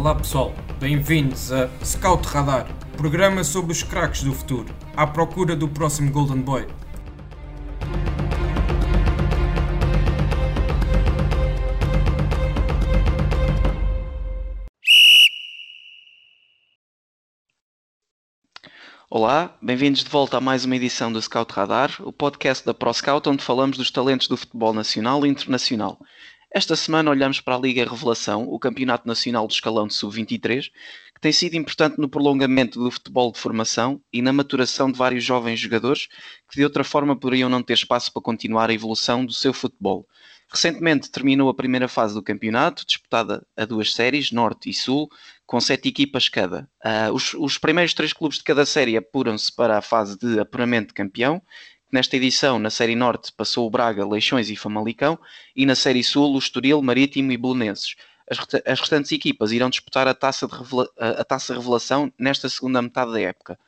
Olá pessoal, bem-vindos a Scout Radar, programa sobre os craques do futuro, à procura do próximo Golden Boy. Olá, bem-vindos de volta a mais uma edição do Scout Radar, o podcast da ProScout, onde falamos dos talentos do futebol nacional e internacional. Esta semana olhamos para a Liga Revelação, o Campeonato Nacional do Escalão de Sub-23, que tem sido importante no prolongamento do futebol de formação e na maturação de vários jovens jogadores que de outra forma poderiam não ter espaço para continuar a evolução do seu futebol. Recentemente terminou a primeira fase do campeonato, disputada a duas séries, Norte e Sul, com sete equipas cada. Uh, os, os, primeiros três clubes de cada série apuram-se para a fase de apuramento de campeão. Nesta edição, na Série Norte, passou o Braga, Leixões e Famalicão, e na Série Sul, o Estoril, Marítimo e Bolonenses. As, restantes equipas irão disputar a taça, revela, a taça Revelação nesta segunda metade da época.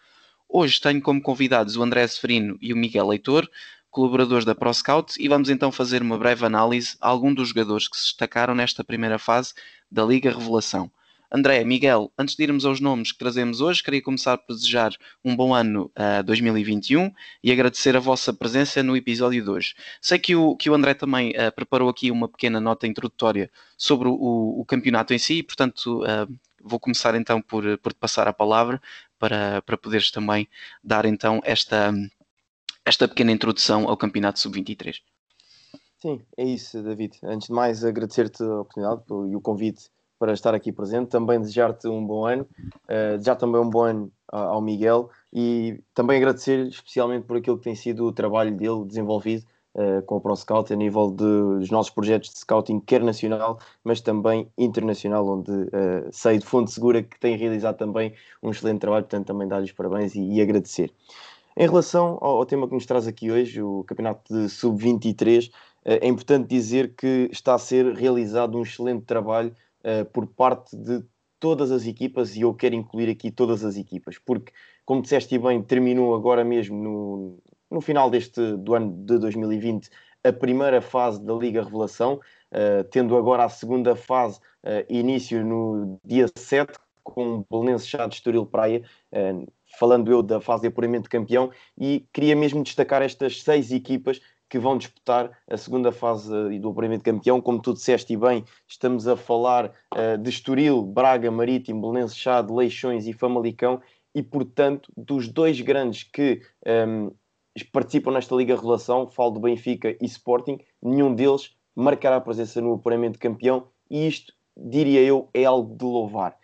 Hoje tenho como convidados o André Severino e o Miguel Leitor, colaboradores da ProScout, e vamos então fazer uma breve análise a alguns dos jogadores que se destacaram nesta primeira fase da Liga Revelação. André, Miguel, antes de irmos aos nomes que trazemos hoje, queria começar por desejar um bom ano uh, 2021 e agradecer a vossa presença no episódio de hoje. Sei que o, que o André também uh, preparou aqui uma pequena nota introdutória sobre o, o campeonato em si, portanto, uh, vou começar então por, por te passar a palavra para, para poderes também dar então esta esta pequena introdução ao Campeonato Sub-23. Sim, é isso, David. Antes de mais, agradecer-te a oportunidade e o convite para estar aqui presente. Também desejar-te um bom ano, uh, também um bom ano ao Miguel e também agradecer especialmente por aquilo que tem sido o trabalho dele desenvolvido uh, com o ProScout a nível de, dos nossos projetos de scouting, quer nacional, mas também internacional, onde uh, sei de fonte segura que tem realizado também um excelente trabalho, portanto também dar-lhes parabéns e, e agradecer. Em relação ao, ao, tema que nos traz aqui hoje, o Campeonato de Sub-23, eh, é importante dizer que está a ser realizado um excelente trabalho uh, por parte de todas as equipas e eu quero incluir aqui todas as equipas, porque, como disseste bem, terminou agora mesmo no, no final deste do ano de 2020 a primeira fase da Liga Revelação, uh, tendo agora a segunda fase uh, início no dia 7, com o Belenenses Chá de Estoril Praia, falando eu da fase de apuramento de campeão, e queria mesmo destacar estas seis equipas que vão disputar a segunda fase do apuramento de campeão. Como tu disseste e bem, estamos a falar uh, de Estoril, Braga, Marítimo, Belenenses Chade, Leixões e Famalicão, e portanto, dos dois grandes que um, ehm, participam nesta Liga Revelação, falo do Benfica e Sporting, nenhum deles marcará presença no apuramento de campeão, e isto, diria eu, é algo de louvar.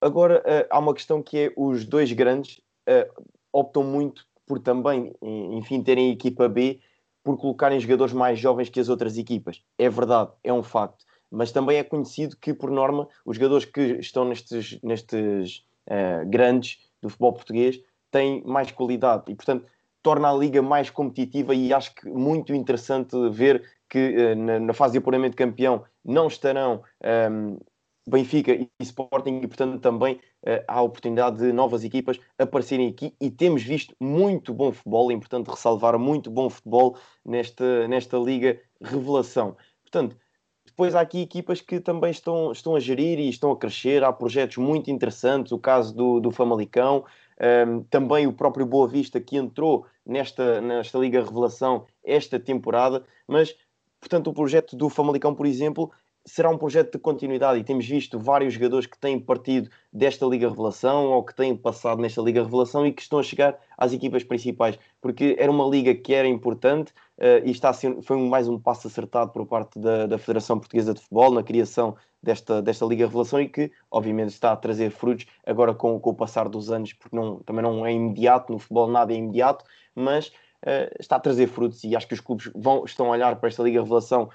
Agora, uh, há uma questão que é os dois grandes uh, optam muito por também, enfim, terem equipa B, por colocarem jogadores mais jovens que as outras equipas. É verdade, é um facto. Mas também é conhecido que, por norma, os jogadores que estão nestes, nestes uh, grandes do futebol português têm mais qualidade e, portanto, torna a liga mais competitiva e acho que muito interessante ver que na, na, fase de apuramento de campeão não estarão um, Benfica e Sporting, e portanto também uh, há a oportunidade de novas equipas aparecerem aqui e temos visto muito bom futebol, é importante ressalvar muito bom futebol nesta, nesta Liga Revelação. Portanto, depois há aqui equipas que também estão, estão a gerir e estão a crescer, há projetos muito interessantes, o caso do, do Famalicão, um, ehm, também o próprio Boa Vista que entrou nesta, nesta Liga Revelação esta temporada, mas portanto o projeto do Famalicão, por exemplo, será um projeto de continuidade e temos visto vários jogadores que têm partido desta Liga Revelação ou que têm passado nesta Liga Revelação e que estão a chegar às equipas principais, porque era uma liga que era importante uh, e está ser, foi mais um passo acertado por parte da, da, Federação Portuguesa de Futebol na criação desta, desta Liga Revelação e que, obviamente, está a trazer frutos agora com, com o passar dos anos, porque não, também não é imediato, no futebol nada é imediato, mas Uh, está a trazer frutos e acho que os clubes vão, estão a olhar para esta Liga Revelação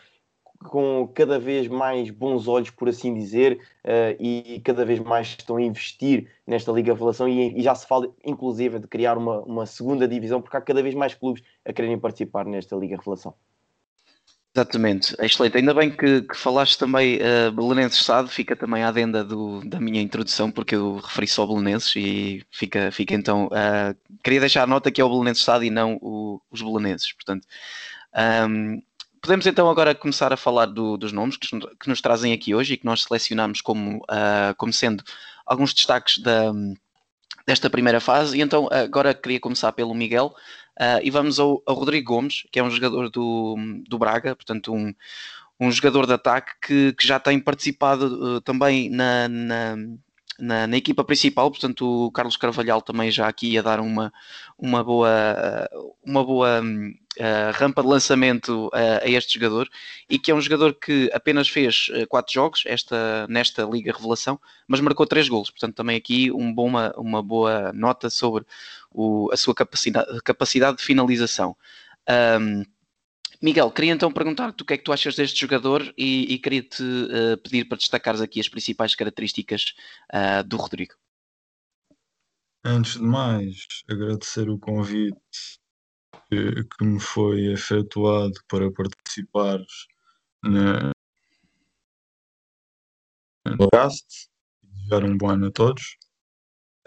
com cada vez mais bons olhos, por assim dizer, uh, e cada vez mais estão a investir nesta Liga Revelação e, e, já se fala, inclusive, de criar uma, uma segunda divisão, porque há cada vez mais clubes a quererem participar nesta Liga Revelação. Exatamente, excelente. Ainda bem que, que falaste também uh, Belenenses Sado, fica também à adenda do, da minha introdução, porque eu referi só Belenenses e fica, fica então. Uh, queria deixar a nota que é o Belenenses Sado e não o, os Belenenses, portanto. Um, podemos então agora começar a falar do, dos nomes que, que, nos trazem aqui hoje e que nós selecionamos como, uh, como sendo alguns destaques da, desta primeira fase. E então agora queria começar pelo Miguel uh, e vamos ao, ao, Rodrigo Gomes, que é um jogador do, do Braga, portanto um, um jogador de ataque que, que já tem participado uh, também na, na na, na, equipa principal, portanto o Carlos Carvalhal também já aqui ia dar uma, uma boa, uma boa uh, rampa de lançamento uh, a este jogador e que é um jogador que apenas fez uh, quatro jogos esta, nesta Liga Revelação, mas marcou três golos, portanto também aqui um bom, uma, uma boa nota sobre o, a sua capacidade, capacidade de finalização. Um, Miguel, queria então perguntar-te o que é que tu achas deste jogador e, e queria-te uh, pedir para destacares aqui as principais características uh, do Rodrigo. Antes de mais, agradecer o convite que, que me foi efetuado para participar na podcast desejar um bom ano a todos.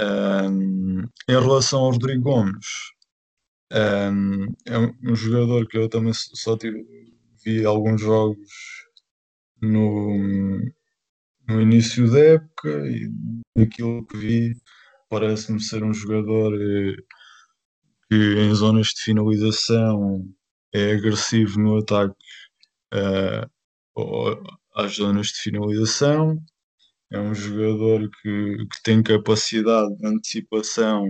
Um, em relação ao Rodrigo Gomes, um, é um jogador que eu também só tive, vi alguns jogos no, no início da época e daquilo que vi parece-me ser um jogador eh, que em zonas de finalização é agressivo no ataque uh, às zonas de finalização, é um jogador que, que tem capacidade de antecipação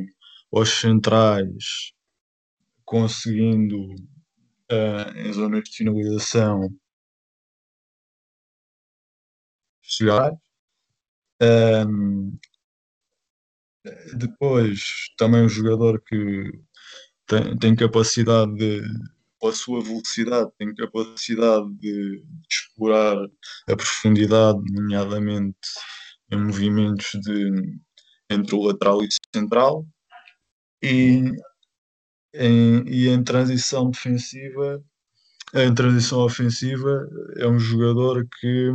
aos centrais conseguindo uh, em zonas de finalização chegar. Um, depois, também um jogador que tem, tem capacidade de, pela sua velocidade, tem capacidade de, de explorar a profundidade, nomeadamente em movimentos de, entre o lateral e o central. E em, e em transição defensiva, em transição ofensiva, é um jogador que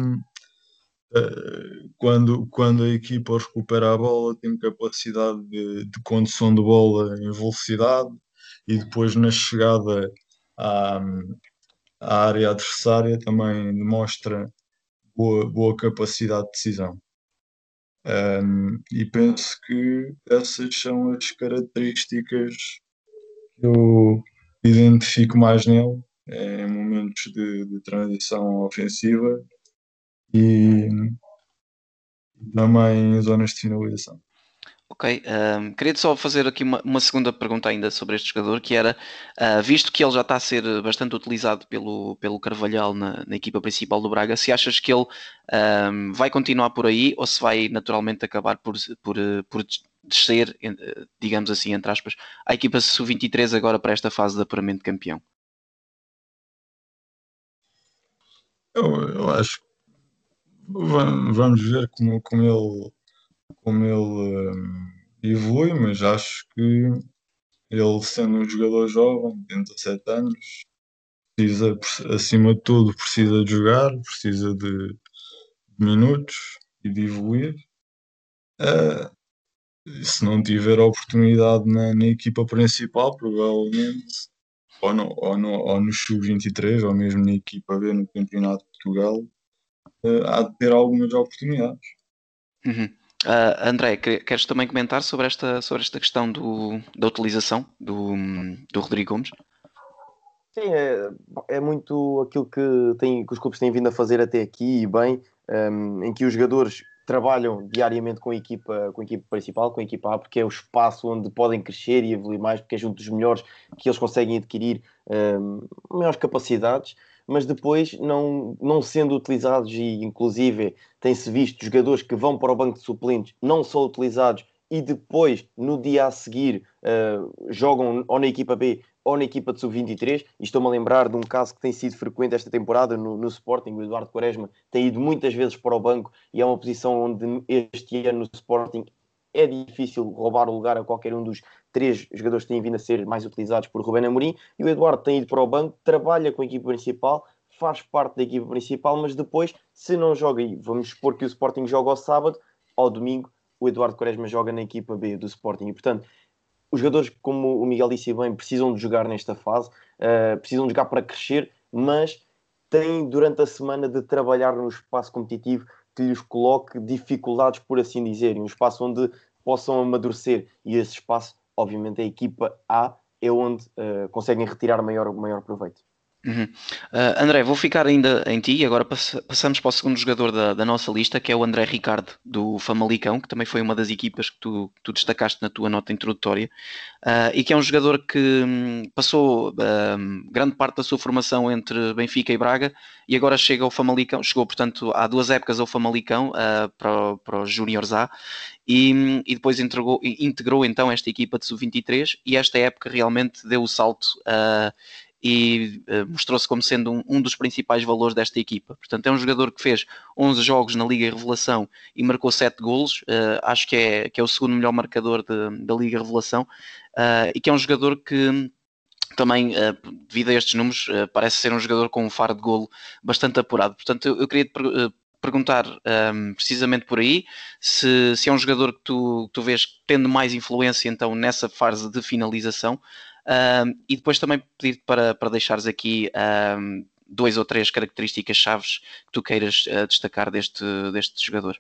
eh, quando, quando a equipa recupera a bola tem capacidade de, de condução de bola em velocidade e depois na chegada à, à área adversária também demonstra boa, boa capacidade de decisão. Um, e penso que essas são as características eu identifico mais nele é, em momentos de, de transição ofensiva e, também em zonas de finalização. Ok, um, queria só fazer aqui uma, uma, segunda pergunta ainda sobre este jogador, que era, uh, visto que ele já está a ser bastante utilizado pelo, pelo Carvalhal na, na equipa principal do Braga, se achas que ele um, vai continuar por aí ou se vai naturalmente acabar por, por, por descer, digamos assim, entre aspas, a equipa sub-23 agora para esta fase de apuramento de campeão? Eu, eu acho vamos ver como, como ele, como ele um, evolui, mas acho que ele sendo um jogador jovem, tem 17 anos, precisa, acima de tudo, precisa de jogar, precisa de, de minutos e de evoluir. Uh, se não tiver oportunidade na, na equipa principal, provavelmente, ou no, ou no, ou no Sub-23, ou mesmo na equipa B no Campeonato de Portugal, uh, há de ter algumas oportunidades. Uhum. Uh, André, queres também comentar sobre esta, sobre esta questão do, da utilização do, do Rodrigo Gomes? Sim, é, é muito aquilo que, tem, que os clubes têm vindo a fazer até aqui e bem, um, em que os jogadores trabalham diariamente com a equipa, com a equipa principal, com a equipa A, porque é o espaço onde podem crescer e evoluir mais, porque é junto dos melhores que eles conseguem adquirir um, maiores capacidades, mas depois não, não sendo utilizados e inclusive tem-se visto jogadores que vão para o banco de suplentes não são utilizados e depois no dia a seguir uh, jogam ou na equipa B ou na equipa de sub-23, e estou-me a lembrar de um caso que tem sido frequente esta temporada no, no, Sporting, o Eduardo Quaresma tem ido muitas vezes para o banco e é uma posição onde este ano no Sporting é difícil roubar o lugar a qualquer um dos três jogadores que têm vindo a ser mais utilizados por Rubén Amorim, e o Eduardo tem ido para o banco, trabalha com a equipa principal, faz parte da equipa principal, mas depois, se não joga, e vamos supor que o Sporting joga ao sábado, ao domingo, o Eduardo Quaresma joga na equipa B do Sporting, e portanto os jogadores, como o Miguel disse bem, precisam de jogar nesta fase, uh, precisam de jogar para crescer, mas têm durante a semana de trabalhar num espaço competitivo que lhes coloque dificuldades, por assim dizer, um espaço onde possam amadurecer. E esse espaço, obviamente, a equipa A é onde uh, conseguem retirar maior, maior proveito. Uhum. Uh, André, vou ficar ainda em ti e agora pass passamos para o segundo jogador da, da, nossa lista, que é o André Ricardo, do Famalicão, que também foi uma das equipas que tu, tu destacaste na tua nota introdutória, uh, e que é um jogador que um, passou uh, grande parte da sua formação entre Benfica e Braga e agora chega ao Famalicão, chegou portanto há duas épocas ao Famalicão para, para os Júniores A e, e, depois integrou, integrou então esta equipa de sub-23 e esta época realmente deu o salto e uh, mostrou-se como sendo um, um, dos principais valores desta equipa. Portanto, é um jogador que fez 11 jogos na Liga Revelação e marcou 7 golos. Uh, acho que é, que é o segundo melhor marcador de, da Liga Revelação uh, e que é um jogador que também, devido a estes números, parece ser um jogador com um faro de golo bastante apurado. Portanto, eu, eu queria te perguntar um, precisamente por aí se, se, é um jogador que tu, que tu vês tendo mais influência então nessa fase de finalização um, e depois também pedir para, para deixares aqui um, dois ou três características chaves que tu queiras uh, destacar deste, deste jogador.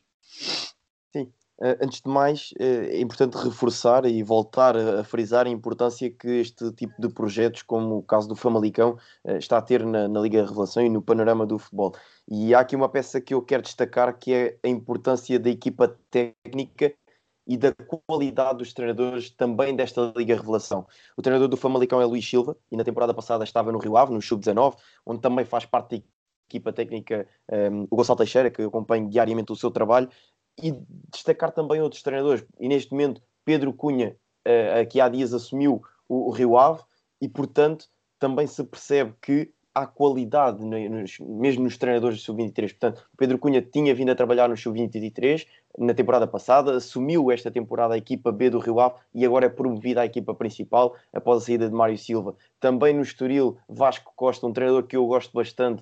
Sim, uh, antes de mais, uh, é importante reforçar e voltar a, frisar a importância que este tipo de projetos, como o caso do Famalicão, está a ter na, na Liga Revelação e no panorama do futebol. E há aqui uma peça que eu quero destacar que é a importância da equipa técnica e da qualidade dos treinadores também desta Liga Revelação. O treinador do Famalicão é Luís Silva e na temporada passada estava no Rio Ave, no Sub-19, onde também faz parte da equipa técnica um, o Gonçalo Teixeira, que acompanha diariamente o seu trabalho, e destacar também outros treinadores. E neste momento, Pedro Cunha, uh, que há dias assumiu o, o Rio Ave, e portanto também se percebe que há qualidade, nos, mesmo nos treinadores do Sub-23. Portanto, o Pedro Cunha tinha vindo a trabalhar no Sub-23 na temporada passada, assumiu esta temporada a equipa B do Rio Ave e agora é promovida à equipa principal após a saída de Mário Silva. Também no Estoril, Vasco Costa, um treinador que eu gosto bastante,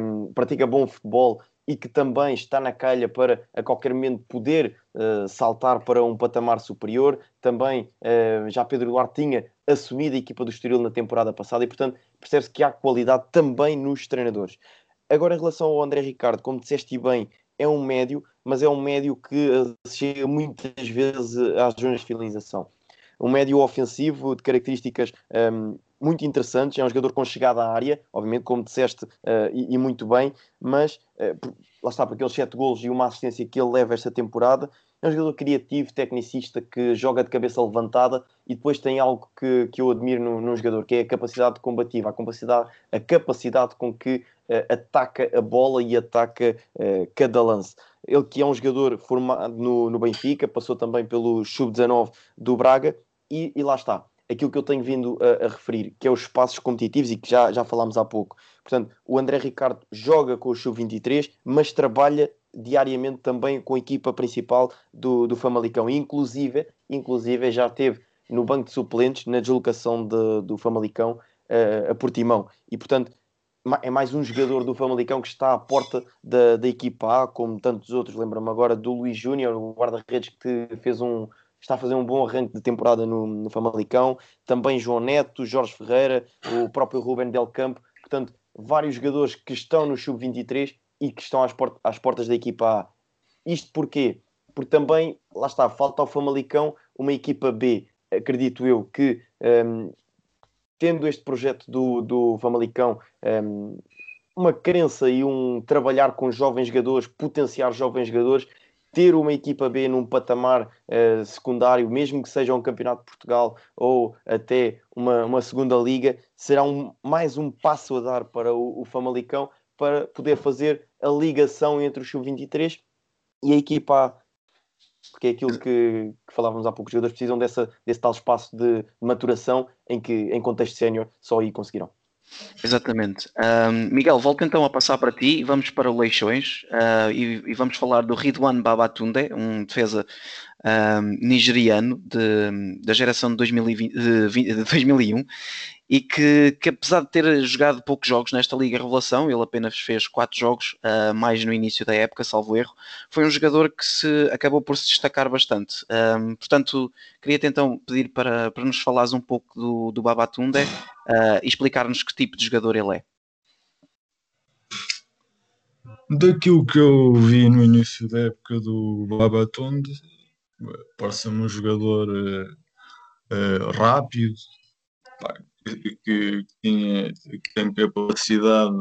um, pratica bom futebol e que também está na calha para a qualquer momento poder uh, saltar para um patamar superior. Também uh, já Pedro Duarte tinha assumido a equipa do Estoril na temporada passada e, portanto, percebe-se que há qualidade também nos treinadores. Agora, em relação ao André Ricardo, como disseste bem, é um médio, mas é um médio que uh, chega muitas vezes às zonas de finalização. Um médio ofensivo de características um, muito interessantes, é um jogador com chegada à área, obviamente, como disseste, uh, e, e, muito bem, mas uh, lá está, por aqueles 7 golos e uma assistência que ele leva esta temporada, é um jogador criativo, tecnicista, que joga de cabeça levantada e depois tem algo que, que eu admiro num, num jogador, que é a capacidade combativa, a capacidade, a capacidade com que uh, ataca a bola e ataca cada lance. Ele que é um jogador formado no, no Benfica, passou também pelo Sub-19 do Braga e, e lá está aquilo que eu tenho vindo a, a, referir, que é os espaços competitivos e que já, já falámos há pouco. Portanto, o André Ricardo joga com o Sub-23, mas trabalha diariamente também com a equipa principal do, do Famalicão. Inclusive, inclusive já teve no banco de suplentes na deslocação de, do Famalicão uh, a Portimão. E, portanto, é mais um jogador do Famalicão que está à porta da, da equipa A, como tantos outros. Lembro-me agora do Luís Júnior, o guarda-redes que fez um, está a fazer um bom arranque de temporada no, no Famalicão, também João Neto, Jorge Ferreira, o próprio Ruben Del Campo, portanto, vários jogadores que estão no Sub-23 e que estão às, port às portas da equipa A. Isto porquê? Porque também, lá está, falta ao Famalicão uma equipa B, acredito eu, que um, tendo este projeto do, do Famalicão um, uma crença e um trabalhar com jovens jogadores, potenciar jovens jogadores, ter uma equipa B num patamar uh, secundário, mesmo que seja um campeonato de Portugal ou até uma, uma segunda liga, será um, mais um passo a dar para o, o Famalicão para poder fazer a ligação entre o Sub-23 e a equipa A. Porque é aquilo que, que falávamos há pouco, os jogadores precisam dessa, desse tal espaço de maturação em que, em contexto sénior, só aí conseguirão. Exatamente. Um, Miguel, volto então a passar para ti vamos para o Leixões uh, e, e, vamos falar do Ridwan Babatunde, um defesa um, nigeriano de, da geração de, 2020, de, de 2001 e que, que, apesar de ter jogado poucos jogos nesta Liga Revelação, ele apenas fez quatro jogos, uh, mais no início da época, salvo erro, foi um jogador que se acabou por se destacar bastante. Um, portanto, queria-te então pedir para, para nos falares um pouco do, do Babatunde uh, e explicar-nos que tipo de jogador ele é. daquilo que eu vi no início da época do Babatunde, parece-me um jogador uh, uh, rápido, pá, que, que, tinha, que tem capacidade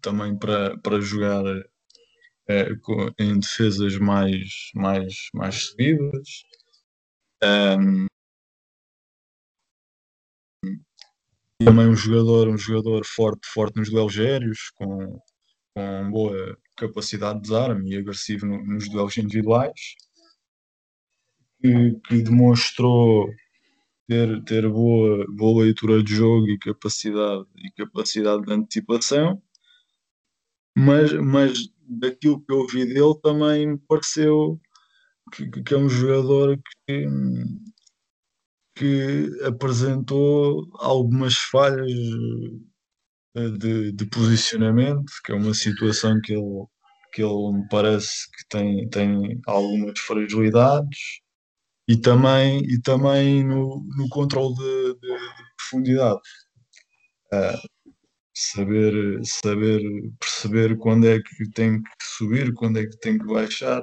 também para, para jogar uh, em defesas mais, mais, mais subidas. Um, também um jogador, um jogador forte, forte nos duelos aéreos, com, com boa capacidade de desarme e agressivo no, nos duelos individuais, que, que, demonstrou ter, ter boa, boa leitura de jogo e capacidade, e capacidade de antecipação, mas, mas daquilo que eu vi dele também me pareceu que, que é um jogador que que apresentou algumas falhas de, de, posicionamento, que é uma situação que ele, que ele me parece que tem, tem algumas fragilidades, e também, e também no, no controle de, de, de profundidade. Uh, saber, saber perceber quando é que tem que subir, quando é que tem que baixar,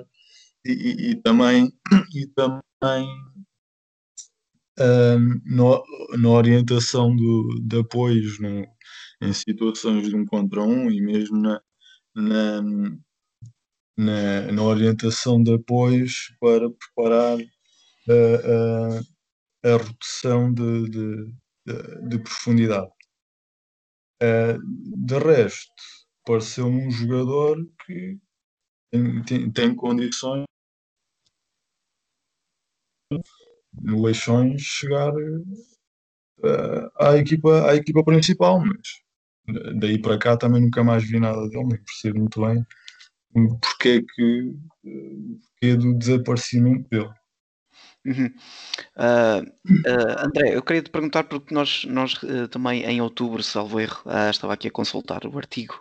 e, e, e também, e também no, na orientação do, de apoios no, em situações de um contra um e mesmo na, na, na, na orientação de apoios para preparar a, a, a rotação de, de, de, de profundidade. Uh, de resto, pareceu-me um jogador que tem, tem, tem condições no Leixões chegar uh, à, equipa, à equipa principal, mas daí para cá também nunca mais vi nada dele, nem percebo muito bem porque é que porque do desaparecimento dele. Uh, André, eu queria te perguntar porque nós, nós uh, também em outubro, salvo erro, estava aqui a consultar o artigo,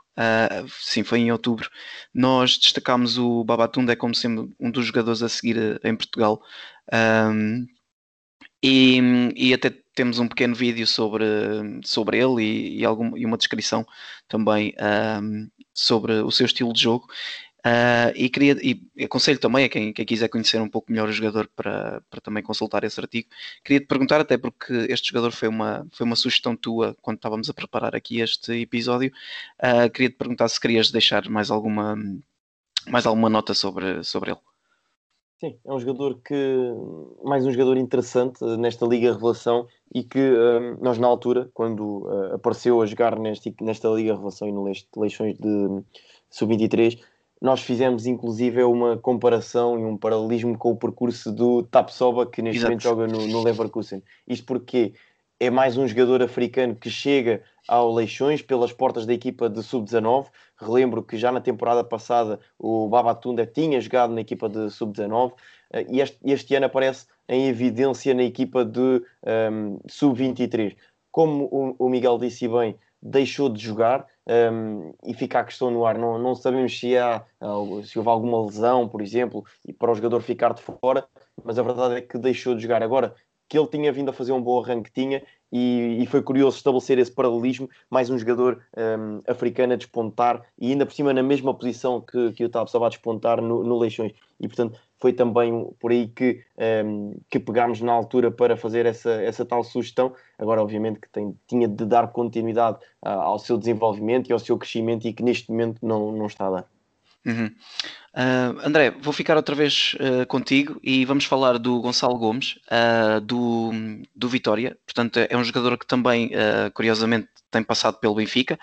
sim, foi em outubro, nós destacámos o Babatunde como sendo um dos jogadores a seguir em Portugal. Um, e, e até temos um pequeno vídeo sobre, sobre ele e, e, algum, e uma descrição também um, sobre o seu estilo de jogo. Uh, e, queria, e aconselho também a quem, quem, quiser conhecer um pouco melhor o jogador para, para também consultar esse artigo. Queria te perguntar, até porque este jogador foi uma, foi uma sugestão tua quando estávamos a preparar aqui este episódio. Uh, queria te perguntar se querias deixar mais alguma, mais alguma nota sobre, sobre ele. Sim, é um jogador que. mais um jogador interessante nesta Liga Revelação e que um, nós, na altura, quando uh, apareceu a jogar neste, nesta Liga Revelação e no Leixões de Sub-23, nós fizemos inclusive uma comparação e um paralelismo com o percurso do Tapsoba, que neste Exato. momento joga no, no Leverkusen. Isto porque é mais um jogador africano que chega ao Leixões pelas portas da equipa de Sub-19. Relembro que já na temporada passada o Babatunda tinha jogado na equipa de Sub-19 eh, e este, este, ano aparece em evidência na equipa de um, ehm, Sub-23. Como o, o, Miguel disse bem, deixou de jogar um, e fica a questão no ar. Não, não sabemos se, há, se houve alguma lesão, por exemplo, e para o jogador ficar de fora, mas a verdade é que deixou de jogar. Agora, que ele tinha vindo a fazer um bom arranque, tinha, e, e, foi curioso estabelecer esse paralelismo, mais um jogador um, africano a despontar e ainda por cima na mesma posição que, que o Tab estava a despontar no, no Leixões. E portanto foi também por aí que, um, que pegámos na altura para fazer essa, essa tal sugestão. Agora, obviamente, que tem, tinha de dar continuidade uh, ao seu desenvolvimento e ao seu crescimento e que neste momento não, não está a dar. Uhum. Uh, André, vou ficar outra vez uh, contigo e vamos falar do Gonçalo Gomes, uh, do, do Vitória. Portanto, é um jogador que também, curiosamente, tem passado pelo Benfica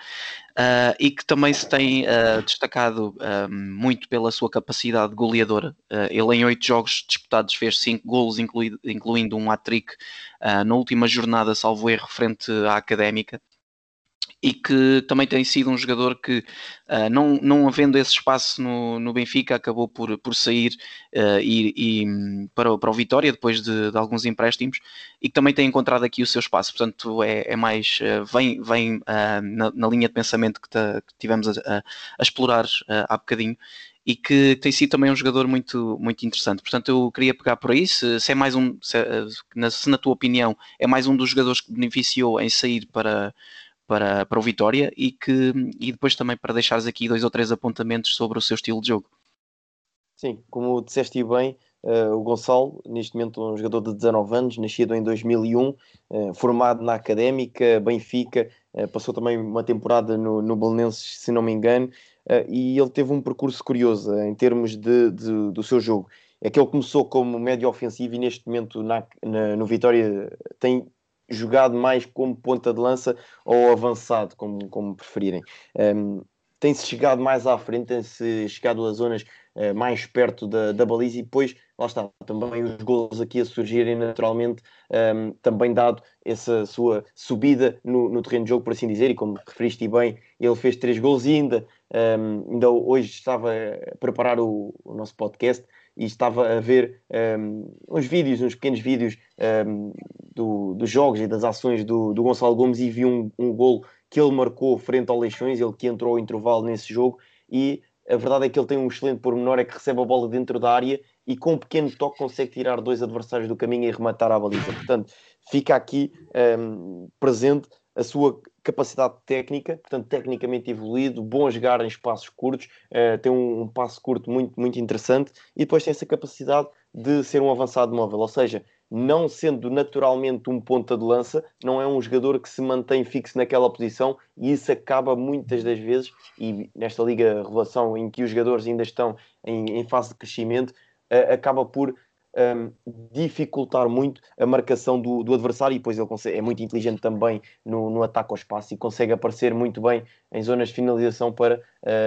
e que também se tem destacado muito pela sua capacidade goleadora. ele, em oito jogos disputados, fez cinco golos, incluindo, incluindo um hat-trick na última jornada, salvo erro, frente à Académica e que também tem sido um jogador que, uh, não, não havendo esse espaço no, no Benfica, acabou por, por sair uh, e, e, para, para o Vitória depois de, de, alguns empréstimos e que também tem encontrado aqui o seu espaço. Portanto, é, é mais, uh, vem, vem na, na, linha de pensamento que, ta, que tivemos a, a explorar há bocadinho e que tem sido também um jogador muito, muito interessante. Portanto, eu queria pegar por aí, se, se é mais um, se, se, na, se na tua opinião é mais um dos jogadores que beneficiou em sair para para, para o Vitória e, que, e depois também para deixares aqui dois ou três apontamentos sobre o seu estilo de jogo. Sim, como disseste bem, uh, o Gonçalo, neste momento um jogador de 19 anos, nascido em 2001, uh, formado na Académica, Benfica, uh, passou também uma temporada no, no Belenenses, se não me engano, e ele teve um percurso curioso em termos de, de, do seu jogo. É que ele começou como médio ofensivo e neste momento na, na, no Vitória tem jogado mais como ponta de lança ou avançado, como, como preferirem. Um, tem-se chegado mais à frente, tem-se chegado a zonas uh, mais perto da, da baliza e depois, lá está, também os gols aqui a surgirem naturalmente, um, também dado essa sua subida no, no, terreno de jogo, por assim dizer, e como referiste bem, ele fez três gols e ainda, um, ainda hoje estava a preparar o, o nosso podcast e estava a ver um, uns vídeos, uns pequenos vídeos do, dos jogos e das ações do, do Gonçalo Gomes e vi um, um golo que ele marcou frente ao Leixões, ele que entrou ao intervalo nesse jogo, e a verdade é que ele tem um excelente pormenor, é que recebe a bola dentro da área e com um pequeno toque consegue tirar dois adversários do caminho e rematar a baliza. Portanto, fica aqui um, presente a sua capacidade técnica, portanto, tecnicamente evoluído, bom a jogar em espaços curtos, uh, tem um, um passo curto muito, muito interessante e depois tem essa capacidade de ser um avançado móvel, ou seja, não sendo naturalmente um ponta de lança, não é um jogador que se mantém fixo naquela posição e isso acaba muitas das vezes, e nesta Liga Revelação em que os jogadores ainda estão em, em fase de crescimento, acaba por um, dificultar muito a marcação do, do, adversário e depois ele consegue, é muito inteligente também no, no, ataque ao espaço e consegue aparecer muito bem em zonas de finalização para,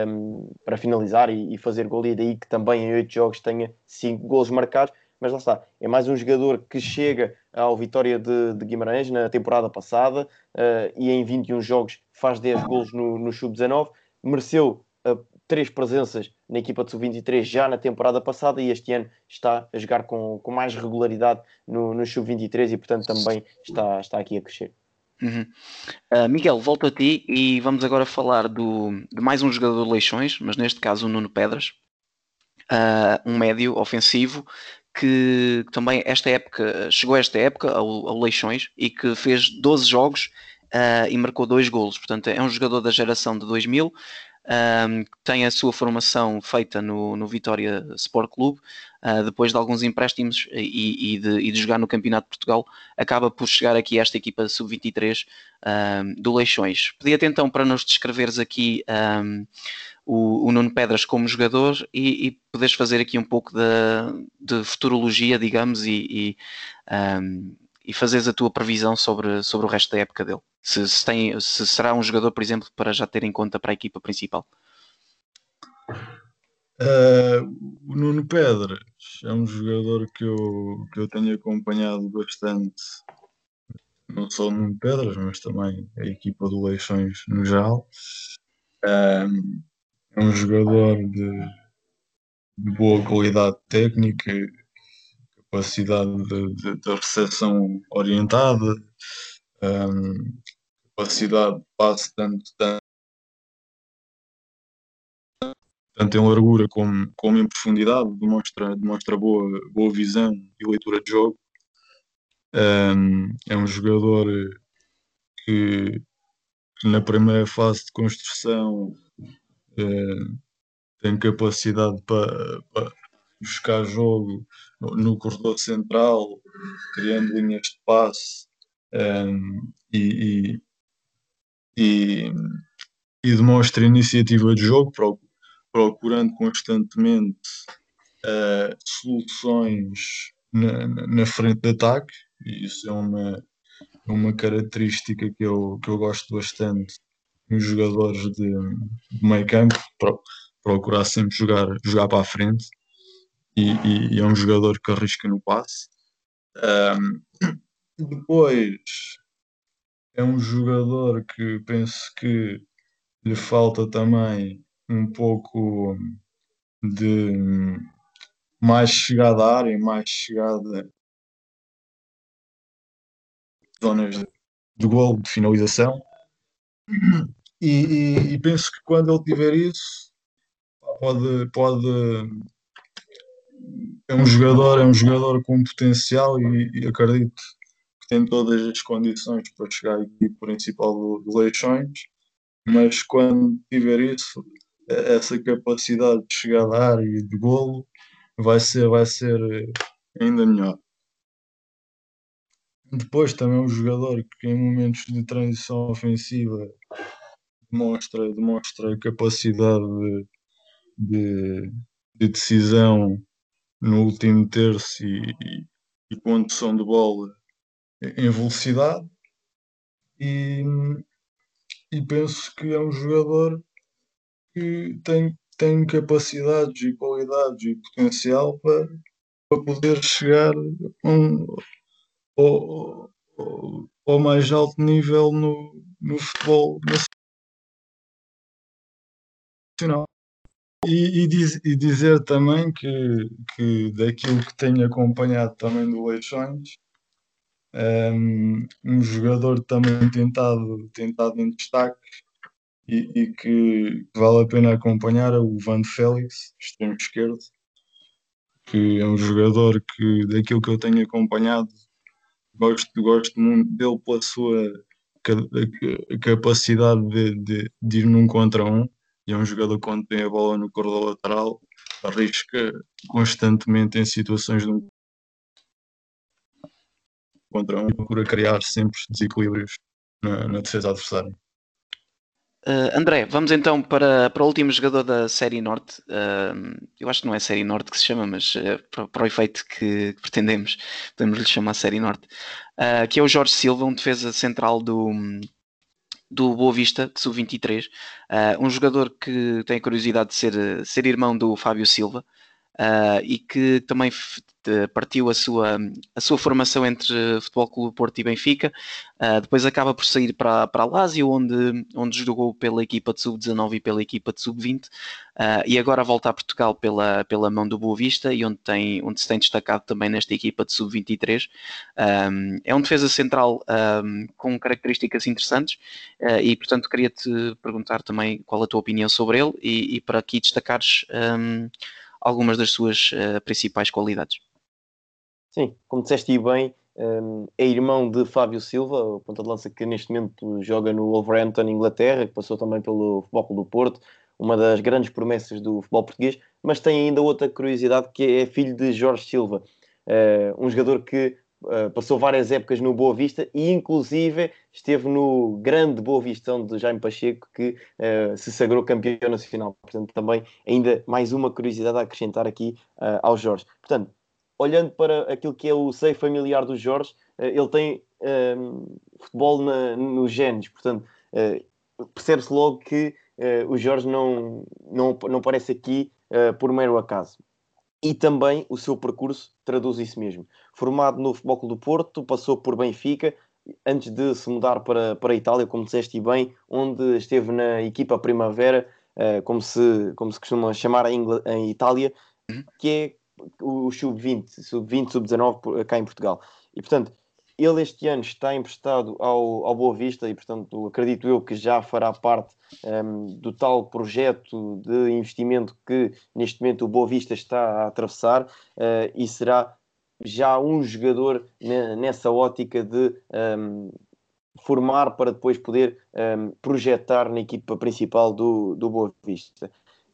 um, para finalizar e, e, fazer gol. E daí que também em oito jogos tenha cinco gols marcados. Mas lá está, é mais um jogador que chega ao Vitória de, de Guimarães na temporada passada uh, e em 21 jogos faz 10 golos no, no Sub-19, mereceu uh, três presenças na equipa de Sub-23 já na temporada passada e este ano está a jogar com, com mais regularidade no, no Sub-23 e portanto também está, está aqui a crescer. Uhum. Uh, Miguel, volto a ti e vamos agora falar do, de mais um jogador de Leixões, mas neste caso o Nuno Pedras, uh, um médio ofensivo que também esta época chegou a esta época ao, ao Leixões e que fez 12 jogos uh, e marcou dois golos. Portanto, é um jogador da geração de 2000, um, tem a sua formação feita no, no Vitória Sport Clube, uh, depois de alguns empréstimos e, e, de, e, de, jogar no Campeonato de Portugal, acaba por chegar aqui esta equipa sub-23 um, do Leixões. Pedia-te então para nos descreveres aqui um, o, o Nuno Pedras como jogador e, e poderes fazer aqui um pouco de, de futurologia, digamos, e, e fazeres a tua previsão sobre, sobre o resto da época dele. Se, se, tem, se será um jogador, por exemplo, para já ter em conta para a equipa principal. Uh, o Nuno Pedras é um jogador que eu, que eu tenho acompanhado bastante, não só o Nuno Pedras, mas também a equipa do Leixões no geral. Um, é um jogador de, de boa qualidade técnica, capacidade de, de, de recepção orientada, um, capacidade de passe tanto, tanto, tanto em largura como, como em profundidade, demonstra, demonstra boa, boa visão e leitura de jogo. Um, é um jogador que, que na primeira fase de construção eh, tem capacidade para, para buscar jogo no, no, corredor central, criando linhas de passe um, e, e, e, demonstra iniciativa de jogo, procurando constantemente uh, soluções na, na, frente de ataque, e isso é uma, uma característica que eu, que eu gosto bastante nos jogadores de, de meio campo, pro, procurar sempre jogar, jogar para a frente e, e, e, é um jogador que arrisca no passe. Um, depois é um jogador que penso que lhe falta também um pouco de mais chegada à área, mais chegada zonas de gol, de finalização. E, e, e, penso que quando ele tiver isso, pode, pode. É um jogador, é um jogador com potencial e, e acredito tem todas as condições para chegar à equipe principal do, do Leixões, mas quando tiver isso, essa capacidade de chegar à área e de golo vai ser, vai ser ainda melhor. Depois também um jogador que em momentos de transição ofensiva demonstra, demonstra capacidade de, de, de decisão no último terço e, e, e condução de bola em velocidade e, e penso que é um jogador que tem, tem capacidades e qualidades e potencial para, para poder chegar um, ao, ao, mais alto nível no, no futebol nacional. E, e, diz, e, dizer também que, que daquilo que tenho acompanhado também do Leixões, um, um jogador também tentado, tentado em destaque e, e, que vale a pena acompanhar é o Van Félix, extremo esquerdo, que é um jogador que daquilo que eu tenho acompanhado gosto, gosto muito dele pela sua capacidade de, de, de ir num contra um. E é um jogador quando tem a bola no corredor lateral arrisca constantemente em situações de um contra um e procura criar sempre desequilíbrios na, na defesa adversária. Uh, André, vamos então para, para o último jogador da Série Norte. Uh, eu acho que não é Série Norte que se chama, mas uh, para, para, o efeito que, que, pretendemos, podemos lhe chamar Série Norte, que é o Jorge Silva, um defesa central do, do Boa Vista, de sub-23, um jogador que tem a curiosidade de ser, ser irmão do Fábio Silva. E que também partiu a sua, a sua formação entre Futebol Clube Porto e Benfica, uh, depois acaba por sair para, para a Lazio, onde, onde jogou pela equipa de sub-19 e pela equipa de sub-20, uh, ah, e agora volta a Portugal pela, pela mão do Boa Vista, e onde, tem, onde se tem destacado também nesta equipa de sub-23. Um, é um defesa central um, com características interessantes, uh, e portanto queria-te perguntar também qual a tua opinião sobre ele, e, e para aqui destacares um, algumas das suas principais qualidades. Sim, como disseste bem, um, é irmão de Fábio Silva, o ponta de lança que neste momento joga no Wolverhampton, Inglaterra, que passou também pelo Futebol do Porto, uma das grandes promessas do futebol português, mas tem ainda outra curiosidade que é filho de Jorge Silva, uh, um jogador que uh, passou várias épocas no Boa Vista e inclusive esteve no grande Boa Vista de Jaime Pacheco que uh, se sagrou campeão nacional. Portanto, também ainda mais uma curiosidade a acrescentar aqui ao Jorge. Portanto, olhando para aquilo que é o seio familiar do Jorge, eh, ele tem um, ehm, futebol na, nos genes, portanto, uh, percebe-se logo que uh, o Jorge não, não, não parece aqui uh, por mero acaso. E também o seu percurso traduz isso mesmo. Formado no Futebol Clube do Porto, passou por Benfica, antes de se mudar para, para a Itália, como disseste bem, onde esteve na equipa Primavera, como, se, como se costuma chamar em, em Itália, uhum. que é o sub-20, sub-20, sub-19 cá em Portugal. E portanto, ele este ano está emprestado ao, ao Boa Vista e, portanto, acredito eu que já fará parte um, do tal projeto de investimento que neste momento o Boa Vista está a atravessar uh, e será já um jogador nessa ótica de um, formar para depois poder um, projetar na equipa principal do, do Boa Vista.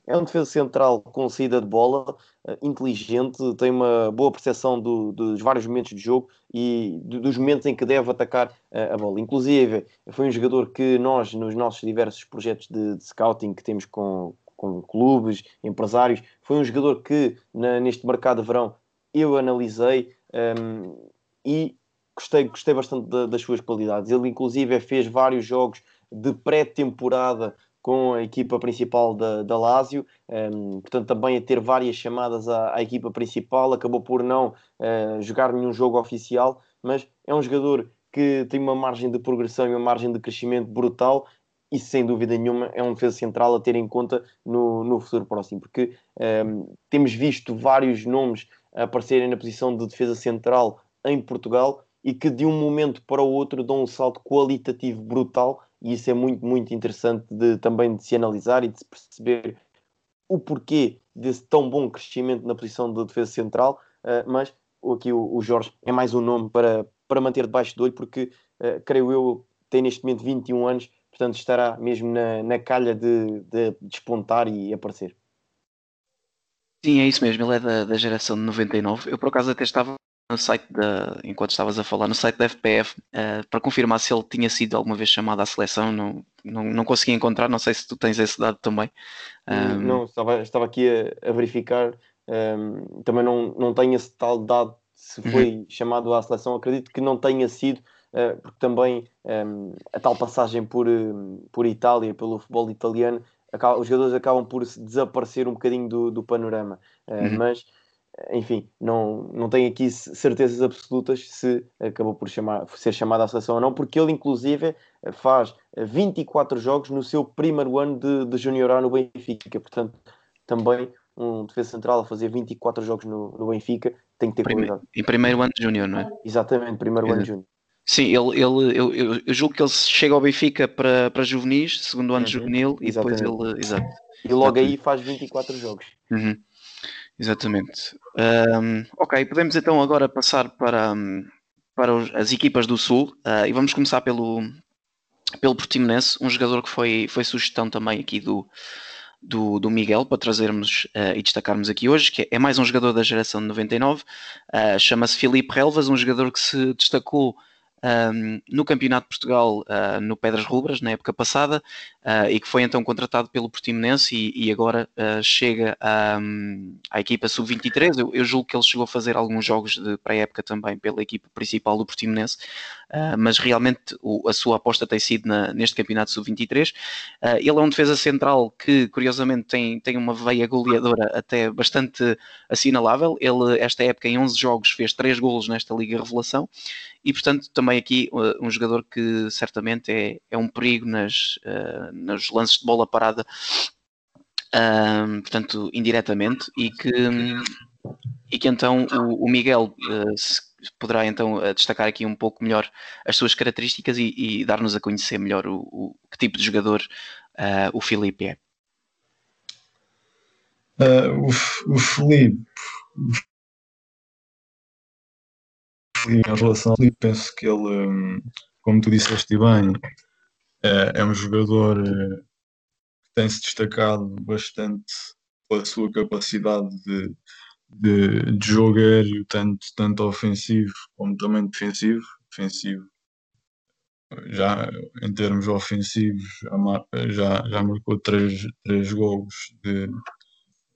É um defesa central com saída de bola, uh, inteligente, tem uma boa percepção do, dos vários momentos de jogo e do, dos momentos em que deve atacar uh, a bola. Inclusive, foi um jogador que nós, nos nossos diversos projetos de, de scouting que temos com, com clubes, empresários, foi um jogador que na, neste mercado de verão eu analisei um, ehm, e gostei, gostei bastante de, das suas qualidades. Ele, inclusive, fez vários jogos de pré-temporada com a equipa principal da, da Lazio, um, ehm, portanto também a ter várias chamadas à, à equipa principal, acabou por não uh, jogar nenhum jogo oficial, mas é um jogador que tem uma margem de progressão e uma margem de crescimento brutal e sem dúvida nenhuma é um defesa central a ter em conta no, no futuro próximo, porque um, ehm, temos visto vários nomes aparecerem na posição de defesa central em Portugal e que de um momento para o outro dão um salto qualitativo brutal e isso é muito, muito interessante de, também de se analisar e de se perceber o porquê desse tão bom crescimento na posição de defesa central, uh, mas aqui o, o, Jorge é mais um nome para, para manter debaixo do olho, porque uh, creio eu tem neste momento 21 anos, portanto estará mesmo na, na calha de, de despontar e aparecer. Sim, é isso mesmo, ele é da, da geração de 99. Eu por acaso até estava no site da, enquanto estavas a falar, no site da FPF, uh, eh, para confirmar se ele tinha sido alguma vez chamado à seleção, não, não, não consegui encontrar, não sei se tu tens esse dado também. Um... Não, estava, estava aqui a, a verificar, um, também não, não tenho esse tal dado se uhum. foi uhum. chamado à seleção, acredito que não tenha sido, uh, porque também um, a tal passagem por, por Itália, pelo futebol italiano, acaba, os jogadores acabam por desaparecer um bocadinho do, do panorama, uh, uhum. mas enfim, não, não tenho aqui certezas absolutas se acabou por chamar, ser chamado à seleção ou não, porque ele, inclusive, faz 24 jogos no seu primeiro ano de, de Junior A no Benfica. Portanto, também um defesa central a fazer 24 jogos no, no Benfica tem que ter Prime, qualidade. Em primeiro ano de Júnior, não é? Exatamente, primeiro ano de Júnior. Sim, ele, ele, eu, eu, julgo que ele chega ao Benfica para, para juvenis, segundo ano uhum. juvenil, e depois ele. Exato. E logo aí faz 24 jogos. Uhum. Exatamente. Um, ok, podemos então agora passar para, para os, as equipas do Sul uh, e vamos começar pelo, pelo Portimonense, um jogador que foi, foi sugestão também aqui do, do, do Miguel para trazermos uh, e destacarmos aqui hoje, que é mais um jogador da geração de 99, uh, chama-se Filipe Relvas, um jogador que se destacou um, no Campeonato de Portugal uh, no Pedras Rubras na época passada uh, e que foi então contratado pelo Portimonense e, e agora uh, chega um, à equipa sub-23. Eu, eu, julgo que ele chegou a fazer alguns jogos de pré-época também pela equipa principal do Portimonense, mas realmente o, a sua aposta tem sido na, neste Campeonato sub-23. ele é um defesa central que curiosamente tem, tem uma veia goleadora até bastante assinalável. Ele esta época em 11 jogos fez 3 golos nesta Liga Revelação e portanto também aqui uh, um jogador que certamente é, é um perigo nas, uh, nos lances de bola parada, uh, portanto indiretamente, e que, e que então o, Miguel poderá então destacar aqui um pouco melhor as suas características e, e dar-nos a conhecer melhor o, o, que tipo de jogador o Filipe é. Uh, o, o Felipe, em relação ao Felipe, penso que ele, hum, como tu disseste bem, é, é um jogador eh, que tem se destacado bastante pela sua capacidade de, de, de jogo aéreo, tanto, tanto ofensivo como também defensivo. Defensivo, já em termos ofensivos, já, já, já marcou três, três gols de,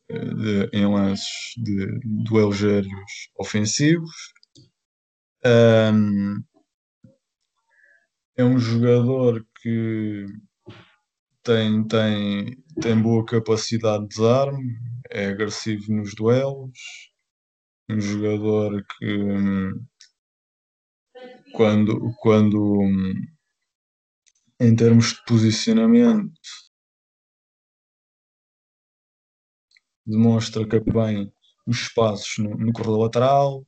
de, em lances de duelos aéreos ofensivos um, é um jogador que tem, tem, tem boa capacidade de desarme, é agressivo nos duelos, um jogador que quando, quando em termos de posicionamento demonstra que bem os espaços no, no corredor lateral,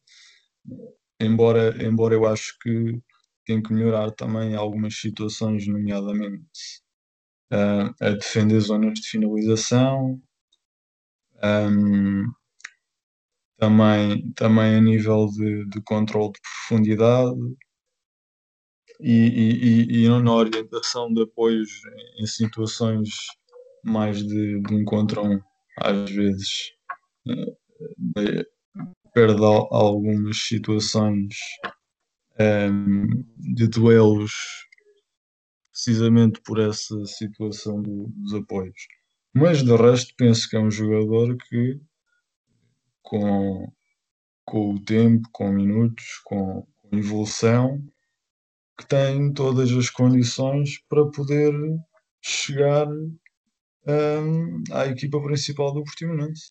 embora, embora eu acho que tem que melhorar também algumas situações, nomeadamente uh, a defender zonas de finalização, um, também, também a nível de, de controle de profundidade e, e, e, na orientação de apoios em situações mais de, de contra um, às vezes. Uh, perde algumas situações um, de duelos precisamente por essa situação do, dos apoios. Mas de resto penso que é um jogador que com, com o tempo, com minutos, com, evolução, que tem todas as condições para poder chegar um, à equipa principal do Portimonense.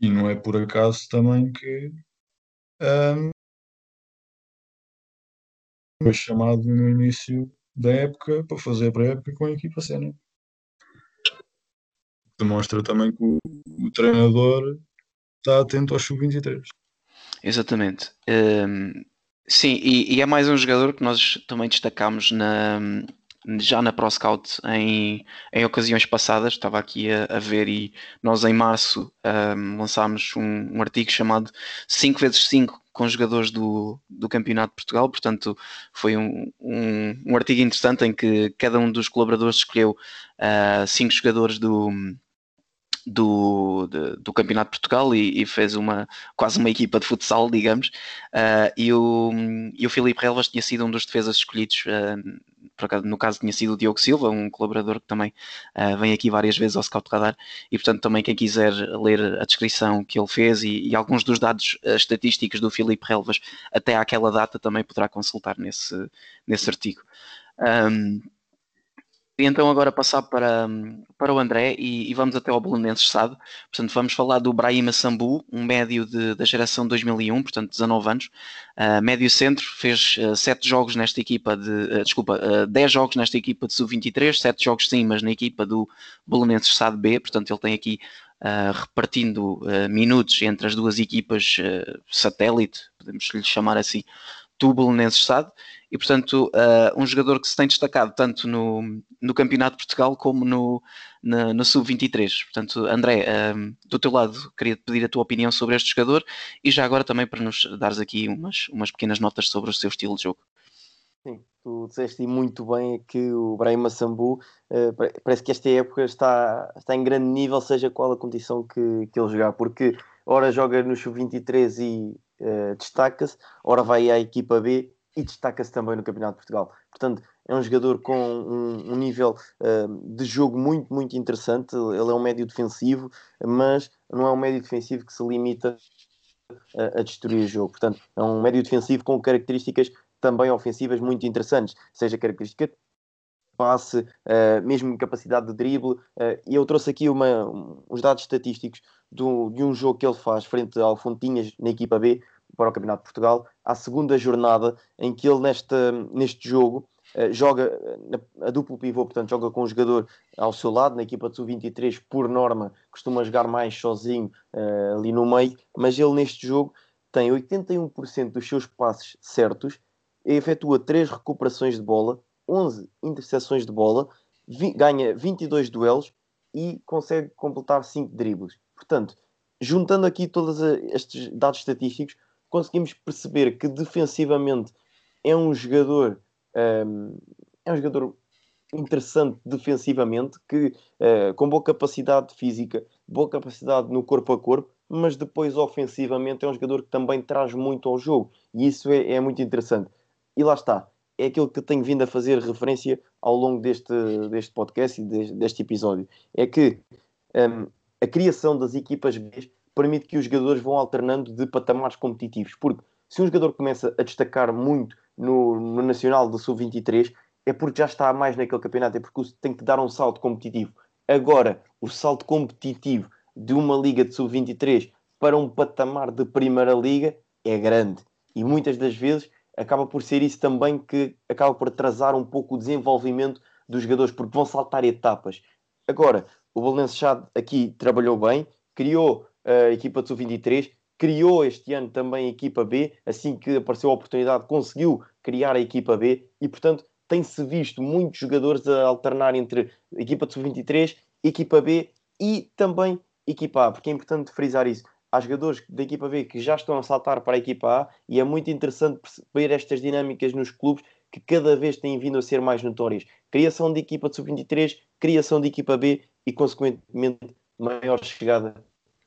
E não é por acaso também que um, foi chamado no início da época para fazer a pré-época com a equipa sénior. Demonstra também que o, o treinador está atento aos sub-23. Exatamente. Um, sim, e, e, é mais um jogador que nós também destacamos na, já na ProScout em, em ocasiões passadas, estava aqui a, a ver e nós em março um, lançámos um, um, artigo chamado 5x5 com jogadores do, do Campeonato de Portugal, portanto foi um, um, um artigo interessante em que cada um dos colaboradores escolheu uh, cinco jogadores do, do, de, do Campeonato de Portugal e, e, fez uma, quase uma equipa de futsal, digamos, uh, e, o, e o Filipe Relvas tinha sido um dos defesas escolhidos, uh, no caso tinha sido o Diogo Silva, um colaborador que também uh, vem aqui várias vezes ao Scout Radar, e portanto também quem quiser ler a descrição que ele fez e, e alguns dos dados estatísticos do Filipe Relvas até àquela data também poderá consultar nesse, nesse artigo. Um, então agora passar para, para o André e, e vamos até ao Belenenses SAD. Portanto, vamos falar do Brahima Sambu, um médio de, da geração 2001, portanto 19 anos. Uh, médio centro, fez uh, 7 jogos nesta equipa de... Uh, desculpa, uh, 10 jogos nesta equipa de sub-23, 7 jogos sim, mas na equipa do Belenenses SAD B. Portanto, ele tem aqui Uh, repartindo uh, minutos entre as duas equipas uh, satélite, podemos lhe chamar assim, do Belenenses SAD e portanto uh, um jogador que se tem destacado tanto no, no Campeonato de Portugal como no, na, no Sub-23. Portanto, André, uh, do teu lado, queria pedir a tua opinião sobre este jogador e já agora também para nos dares aqui umas, umas pequenas notas sobre o seu estilo de jogo. Sim, tu disseste muito bem que o Brahima Sambu uh, parece que esta época está, está em grande nível, seja qual a condição que, que ele jogar, porque ora joga no Sub-23 e uh, destaca-se, ora vai à equipa B e destaca-se também no Campeonato de Portugal. Portanto, é um jogador com um, um nível uh, de jogo muito, muito interessante. Ele é um médio defensivo, mas não é um médio defensivo que se limita a, a destruir o jogo. Portanto, é um médio defensivo com características também ofensivas muito interessantes, seja característica de passe, uh, mesmo capacidade de drible. Uh, e eu trouxe aqui uma, uns dados estatísticos do, de um jogo que ele faz frente ao Fontinhas na equipa B, para o Campeonato de Portugal, à segunda jornada, em que ele nesta, neste jogo uh, joga a duplo pivô, portanto joga com um jogador ao seu lado, na equipa de sub-23, por norma, costuma jogar mais sozinho uh, ali no meio, mas ele neste jogo tem 81% dos seus passes certos, efetua 3 recuperações de bola, 11 interseções de bola, ganha 22 duelos e consegue completar 5 dribles. Portanto, juntando aqui todos estes dados estatísticos, conseguimos perceber que defensivamente é um jogador um, é um jogador interessante defensivamente, que uh, com boa capacidade física, boa capacidade no corpo a corpo, mas depois ofensivamente é um jogador que também traz muito ao jogo e isso é, é muito interessante. E lá está, é aquilo que tenho vindo a fazer referência ao longo deste, deste podcast e deste, deste episódio. É que um, a criação das equipas B permite que os jogadores vão alternando de patamares competitivos. Porque se um jogador começa a destacar muito no, no Nacional do Sub-23, é porque já está mais naquele campeonato, é porque tem que dar um salto competitivo. Agora, o salto competitivo de uma liga de Sub-23 para um patamar de Primeira Liga é grande. E muitas das vezes acaba por ser isso também que acaba por atrasar um pouco o desenvolvimento dos jogadores, porque vão saltar etapas. Agora, o já aqui trabalhou bem, criou a equipa de sub-23, criou este ano também a equipa B, assim que apareceu a oportunidade, conseguiu criar a equipa B e, portanto, tem-se visto muitos jogadores a alternar entre equipa de sub-23, equipa B e também equipa A, porque é importante frisar isso. Há jogadores da equipa B que já estão a saltar para a equipa A e é muito interessante ver estas dinâmicas nos clubes que cada vez têm vindo a ser mais notórias. Criação de equipa de sub-23, criação de equipa B e, consequentemente, maior chegada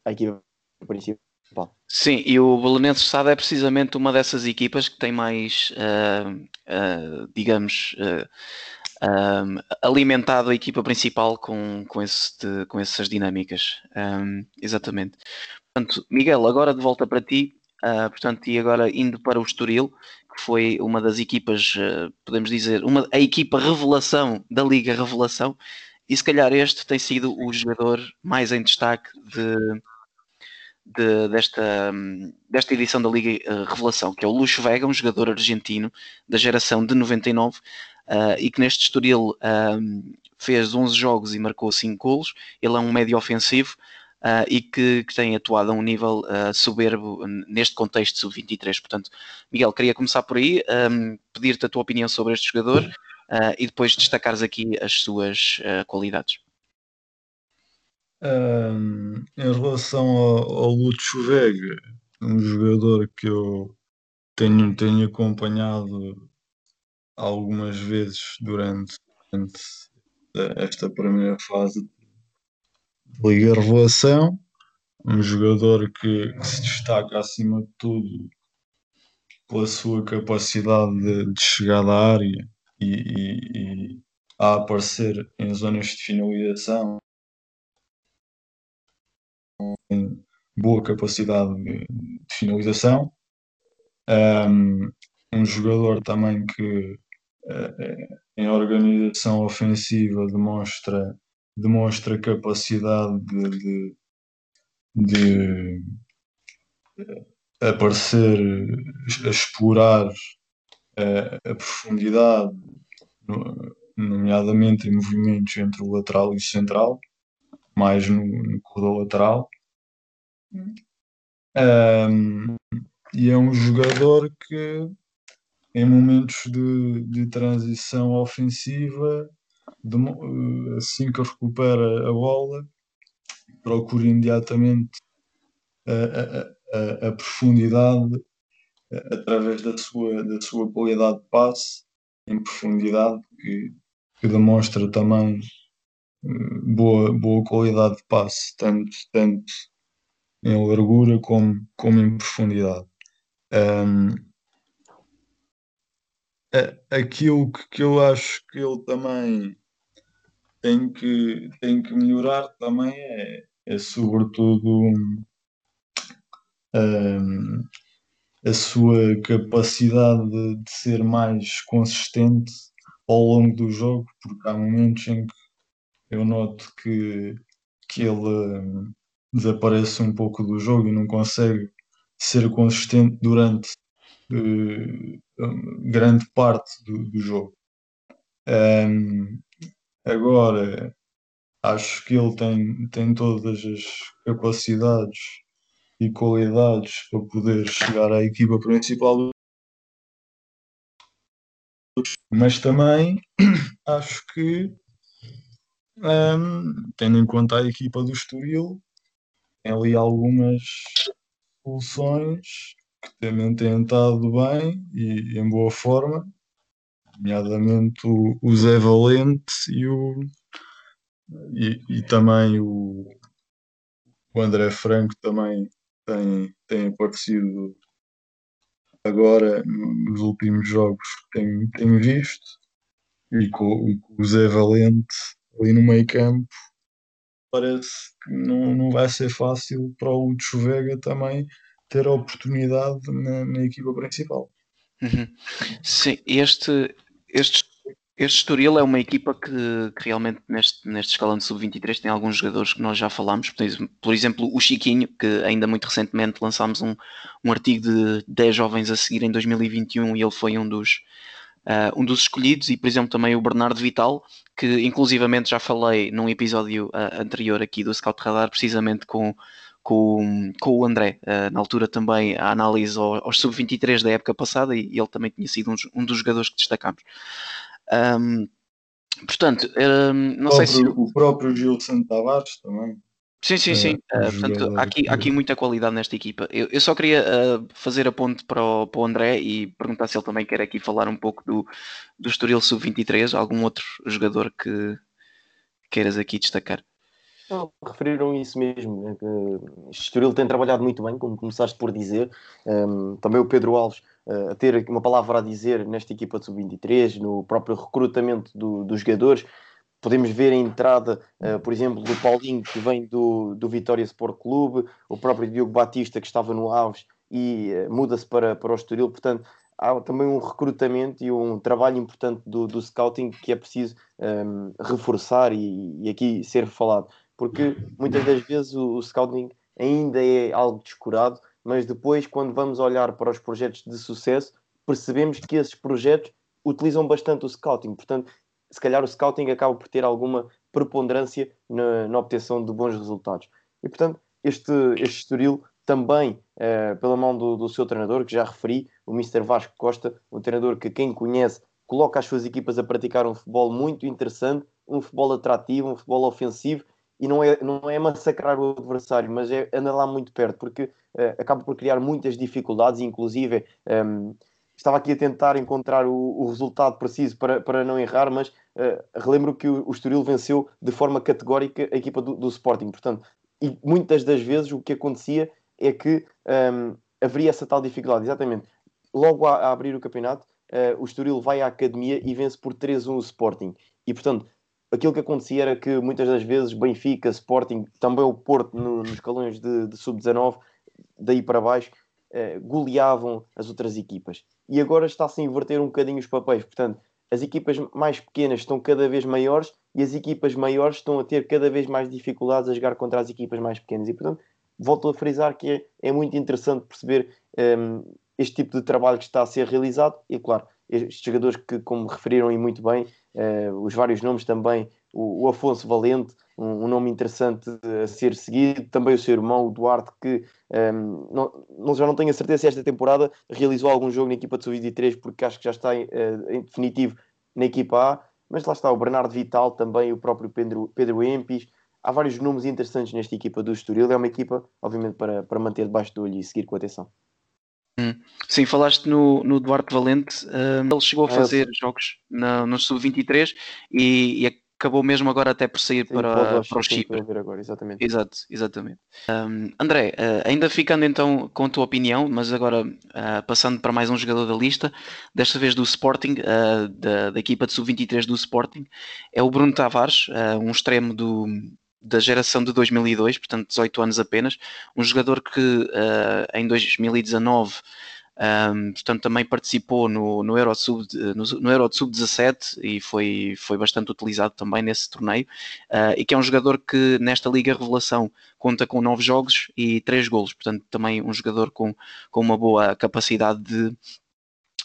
a equipa principal. Sim, e o Belenenses Sada é precisamente uma dessas equipas que tem mais, uh, uh, digamos, uh, alimentado a equipa principal com, com, esse, com essas dinâmicas. Um, exatamente. Portanto, Miguel, agora de volta para ti, portanto, e agora indo para o Estoril, que foi uma das equipas, podemos dizer, uma, a equipa revelação da Liga Revelação, e se calhar este tem sido o jogador mais em destaque de, de, desta, desta edição da Liga uh, Revelação, que é o Luxo Vega, um jogador argentino da geração de 99 uh, eh, e que neste Estoril uh, fez 11 jogos e marcou 5 golos. Ele é um médio ofensivo uh, e que, que, tem atuado a um nível soberbo neste contexto sub-23. Portanto, Miguel, queria começar por aí, um, pedir-te a tua opinião sobre este jogador. Uh, e depois destacares aqui as suas uh, qualidades. Um, em relação ao, ao Lúcio Vega, um jogador que eu tenho, tenho acompanhado algumas vezes durante, durante esta primeira fase de Liga Revelação, um jogador que, que, se destaca acima de tudo pela sua capacidade de, de à área e, e, e a aparecer em zonas de finalização com boa capacidade de, de finalização. Um, um, jogador também que uh, em organização ofensiva demonstra, demonstra capacidade de, de, de aparecer, a explorar a, a profundidade, nomeadamente em movimentos entre o lateral e o central, mais no, no corredor lateral. Um, e é um jogador que em momentos de, de transição ofensiva, de, assim que recupera a bola, procura imediatamente a, a, a, a profundidade através da sua, da sua qualidade de passe em profundidade, que, que demonstra também boa, boa qualidade de passe, tanto, tanto em largura como, como em profundidade. Um, aquilo que, que eu acho que ele também tem que, tem que melhorar também é, é sobretudo um, a sua capacidade de, de, ser mais consistente ao longo do jogo, porque há momentos em que eu noto que, que ele um, desaparece um pouco do jogo e não consegue ser consistente durante uh, grande parte do, do jogo. Um, agora, acho que ele tem, tem todas as capacidades e qualidades para poder chegar à equipa principal mas também acho que um, tendo em conta a equipa do Estoril tem ali algumas soluções que também têm estado bem e em boa forma nomeadamente o, o Zé Valente e o e, e também o, o André Franco também tem, tem aparecido agora nos últimos jogos que tenho, visto e com, o Zé Valente ali no meio campo parece que não, não vai ser fácil para o Lúcio Vega também ter a oportunidade na, na equipa principal. Uhum. Sim, este, este este Estoril é uma equipa que, que realmente neste, neste escalão de sub-23 tem alguns jogadores que nós já falámos, por exemplo o Chiquinho, que ainda muito recentemente lançámos um, um artigo de 10 jovens a seguir em 2021 e ele foi um dos, uh, um dos escolhidos, e por exemplo também o Bernardo Vital, que inclusivamente já falei num episódio uh, anterior aqui do Scout Radar, precisamente com, com, com o André, uh, na altura também a análise aos, aos sub-23 da época passada, e ele também tinha sido um, um dos jogadores que destacamos. Um, portanto, um, não o sei se. O próprio Gilson Tavares também. Sim, sim, sim. É, uh, portanto, há aqui, há aqui muita qualidade nesta equipa. Eu, eu só queria uh, fazer a ponte para o, para o André e perguntar se ele também quer aqui falar um pouco do, do Estoril Sub-23, algum outro jogador que queiras aqui destacar. Não, referiram isso mesmo. Né, o Estoril tem trabalhado muito bem, como começaste por dizer. Um, também o Pedro Alves a ter uma palavra a dizer nesta equipa de sub-23, no próprio recrutamento do, dos jogadores. Podemos ver a entrada, uh, por exemplo, do Paulinho, que vem do, do Vitória Sport Clube, o próprio Diogo Batista, que estava no Aves e uh, muda-se para, para o Estoril. Portanto, há também um recrutamento e um trabalho importante do, do scouting que é preciso um, reforçar e, e, aqui ser falado porque muitas das vezes o, o scouting ainda é algo descurado, mas depois, quando vamos olhar para os projetos de sucesso, percebemos que esses projetos utilizam bastante o scouting. Portanto, se calhar o scouting acaba por ter alguma preponderância na, na obtenção de bons resultados. E, portanto, este, este Estoril também, eh, pela mão do, do, seu treinador, que já referi, o Mr. Vasco Costa, um treinador que quem conhece coloca as suas equipas a praticar um futebol muito interessante, um futebol atrativo, um futebol ofensivo e não é, não é massacrar o adversário, mas é andar lá muito perto, porque uh, acaba por criar muitas dificuldades, inclusive um, ehm, estava aqui a tentar encontrar o, o, resultado preciso para, para não errar, mas uh, relembro que o, o Estoril venceu de forma categórica a equipa do, do, Sporting, portanto, e muitas das vezes o que acontecia é que um, ehm, haveria essa tal dificuldade, exatamente. Logo a, a abrir o campeonato, uh, o Estoril vai à academia e vence por 3-1 o Sporting. E portanto, aquilo que acontecia era que muitas das vezes Benfica, Sporting, também o Porto no, nos escalões de, de sub-19, daí para baixo, uh, goleavam as outras equipas. E agora está-se a inverter um bocadinho os papéis. Portanto, as equipas mais pequenas estão cada vez maiores e as equipas maiores estão a ter cada vez mais dificuldades a jogar contra as equipas mais pequenas. E, portanto, volto a frisar que é, é muito interessante perceber um, ehm, este tipo de trabalho que está a ser realizado e, claro, estes jogadores que, como referiram e muito bem, os vários nomes também, o, o Afonso Valente, um, um, nome interessante a ser seguido, também o seu irmão, o Duarte, que um, ehm, não, não, já não tenho a certeza se esta temporada realizou algum jogo na equipa de sub-23, porque acho que já está uh, em definitivo na equipa A, mas lá está o Bernardo Vital, também o próprio Pedro, Pedro Empis, há vários nomes interessantes nesta equipa do Estoril, é uma equipa, obviamente, para, para manter debaixo do olho e seguir com atenção. Sim, falaste no, no Duarte Valente, uh, ele chegou a ah, fazer é, jogos na, no Sub-23 e, e, acabou mesmo agora até por sair sim, para, para o Chipre. Agora, exatamente. Exato, exatamente. Um, André, uh, ainda ficando então com a tua opinião, mas agora uh, passando para mais um jogador da lista, desta vez do Sporting, uh, da, da, equipa de Sub-23 do Sporting, é o Bruno Tavares, um extremo do, da geração de 2002, portanto 18 anos apenas, um jogador que uh, em 2019 um, portanto também participou no, no Euro Sub no, no Euro Sub 17 e foi, foi bastante utilizado também nesse torneio uh, e que é um jogador que nesta Liga Revelação conta com 9 jogos e 3 golos, portanto também um jogador com, com uma boa capacidade de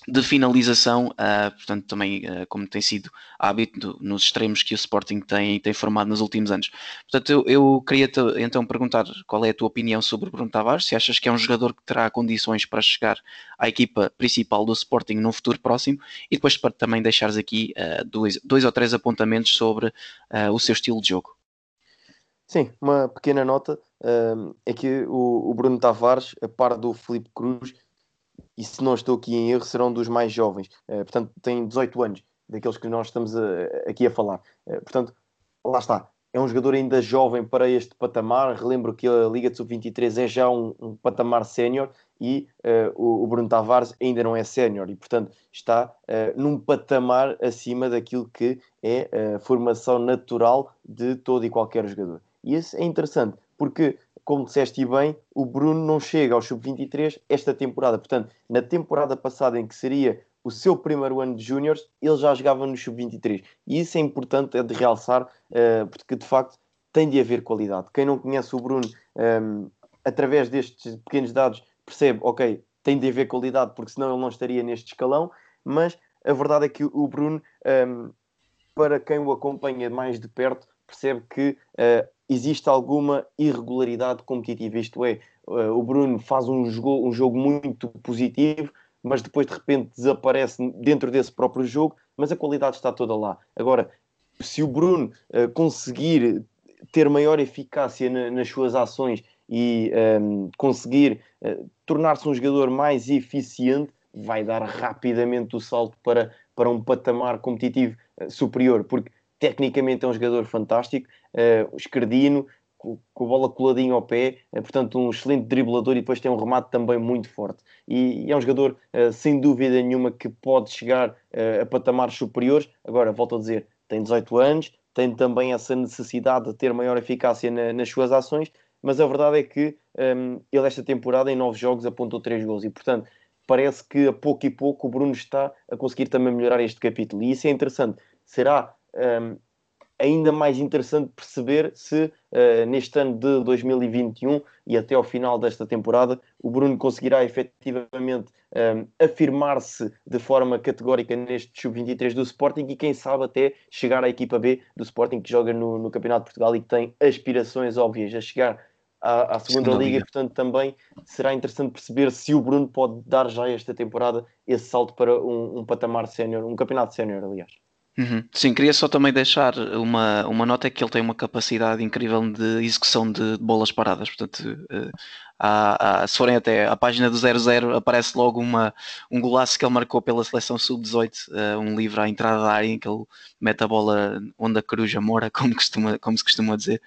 de finalização, uh, portanto, também uh, como tem sido hábito nos extremos que o Sporting tem, tem formado nos últimos anos. Portanto, eu, eu queria -te, então perguntar qual é a tua opinião sobre o Bruno Tavares, se achas que é um jogador que terá condições para chegar à equipa principal do Sporting no futuro próximo e depois para também deixares aqui uh, dois, dois ou três apontamentos sobre o seu estilo de jogo. Sim, uma pequena nota é que o, o Bruno Tavares, a par do Felipe Cruz, e se não estou aqui em erro, serão dos mais jovens. Uh, portanto, têm 18 anos, daqueles que nós estamos a, aqui a falar. Uh, portanto, lá está. É um jogador ainda jovem para este patamar. Relembro que a Liga de Sub-23 é já um, um patamar sénior e uh, o, o, Bruno Tavares ainda não é sénior e, portanto, está num patamar acima daquilo que é a formação natural de todo e qualquer jogador. E isso é interessante, porque como disseste bem, o Bruno não chega ao sub-23 esta temporada. Portanto, na temporada passada, em que seria o seu primeiro ano de júniores, ele já jogava no sub-23. E isso é importante é de realçar, uh, porque de facto tem de haver qualidade. Quem não conhece o Bruno, ehm, através destes pequenos dados, percebe, ok, tem de haver qualidade, porque senão ele não estaria neste escalão. Mas a verdade é que o Bruno, ehm, para quem o acompanha mais de perto, percebe que uh, existe alguma irregularidade competitiva. Isto é, uh, o Bruno faz um jogo, um jogo muito positivo, mas depois de repente desaparece dentro desse próprio jogo, mas a qualidade está toda lá. Agora, se o Bruno uh, conseguir ter maior eficácia na, nas suas ações e um, ehm, conseguir tornar-se um jogador mais eficiente, vai dar rapidamente o salto para, para um patamar competitivo superior, porque tecnicamente é um jogador fantástico, uh, esquerdino, com, com a bola coladinho ao pé, uh, portanto um excelente driblador e depois tem um remate também muito forte. E, e é um jogador, uh, sem dúvida nenhuma, que pode chegar a patamares superiores. Agora, volto a dizer, tem 18 anos, tem também essa necessidade de ter maior eficácia na, nas suas ações, mas a verdade é que um, ehm, ele esta temporada em 9 jogos apontou 3 gols e, portanto, parece que a pouco e pouco o Bruno está a conseguir também melhorar este capítulo. E isso é interessante. Será um, ainda mais interessante perceber se uh, neste ano de 2021 e até ao final desta temporada o Bruno conseguirá efetivamente um, afirmar-se de forma categórica neste sub-23 do Sporting e quem sabe até chegar à equipa B do Sporting que joga no, no Campeonato de Portugal e que tem aspirações óbvias a chegar à, à segunda, segunda liga, liga, portanto também será interessante perceber se o Bruno pode dar já esta temporada esse salto para um, um patamar sénior, um campeonato sénior, aliás. Uhum. Sim, queria só também deixar uma, uma nota que ele tem uma capacidade incrível de execução de, bolas paradas. Portanto, uh, há, há, se forem até à página do 00, aparece logo uma, um golaço que ele marcou pela seleção sub-18, uh, eh, um livro à entrada da área em que ele mete a bola onde a coruja mora, como, costuma, como se costuma dizer.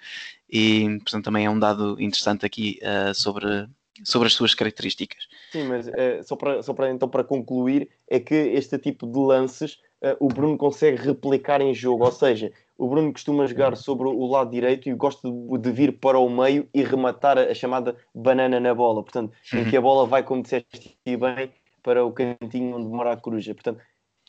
E, portanto, também é um dado interessante aqui uh, sobre, sobre as suas características. Sim, mas só, para, só para então para concluir, é que este tipo de lances uh, o Bruno consegue replicar em jogo, ou seja, o Bruno costuma jogar sobre o lado direito e gosta de, vir para o meio e rematar a, chamada banana na bola, portanto, em que a bola vai, como disseste bem, para o cantinho onde mora a coruja. Portanto,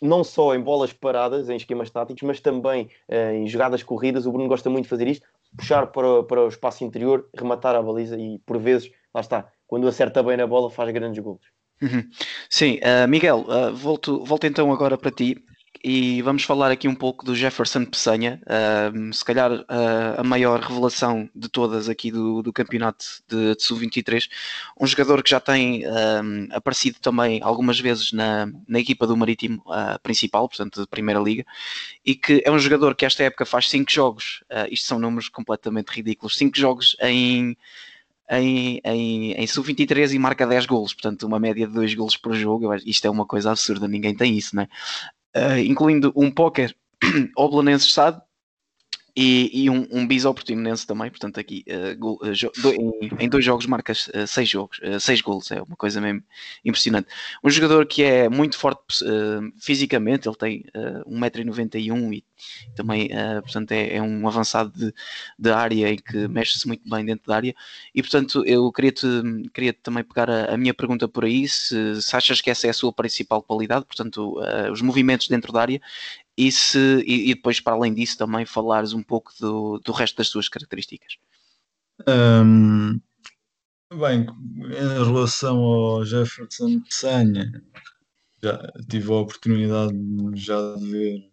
não só em bolas paradas, em esquemas táticos, mas também uh, em jogadas corridas. O Bruno gosta muito de fazer isto, puxar para, para o espaço interior, rematar a baliza e, por vezes, lá está, quando acerta bem na bola, faz grandes gols. Uhum. Sim, uh, Miguel, uh, volto, volto então agora para ti e vamos falar aqui um pouco do Jefferson Peçanha, uh, se calhar uh, a maior revelação de todas aqui do, do campeonato de, de Sub-23, um jogador que já tem uh, aparecido também algumas vezes na, na equipa do Marítimo ah, principal, portanto de Primeira Liga, e que é um jogador que esta época faz 5 jogos, isto são números completamente ridículos, 5 jogos em em, em, em sub-23 e marca 10 golos, portanto uma média de 2 golos por jogo, isto é uma coisa absurda, ninguém tem isso, não é? Uh, incluindo um póquer ao Belenenses SAD e, e um, um bis ao Portimonense também, portanto aqui uh, gol, uh, do, em, em, dois jogos marcas uh, seis jogos, seis gols, é uma coisa mesmo impressionante. Um jogador que é muito forte fisicamente, ele tem 1,91m e também, portanto, é, é, um avançado de, de área em que mexe-se muito bem dentro da área e, portanto, eu queria-te queria também pegar a, a, minha pergunta por aí, se, se, achas que essa é a sua principal qualidade, portanto, os movimentos dentro da área e, se, e, e, depois, para além disso, também falares um pouco do, do resto das suas características. Um, bem, em relação ao Jefferson Peçanha, já tive a oportunidade já de ver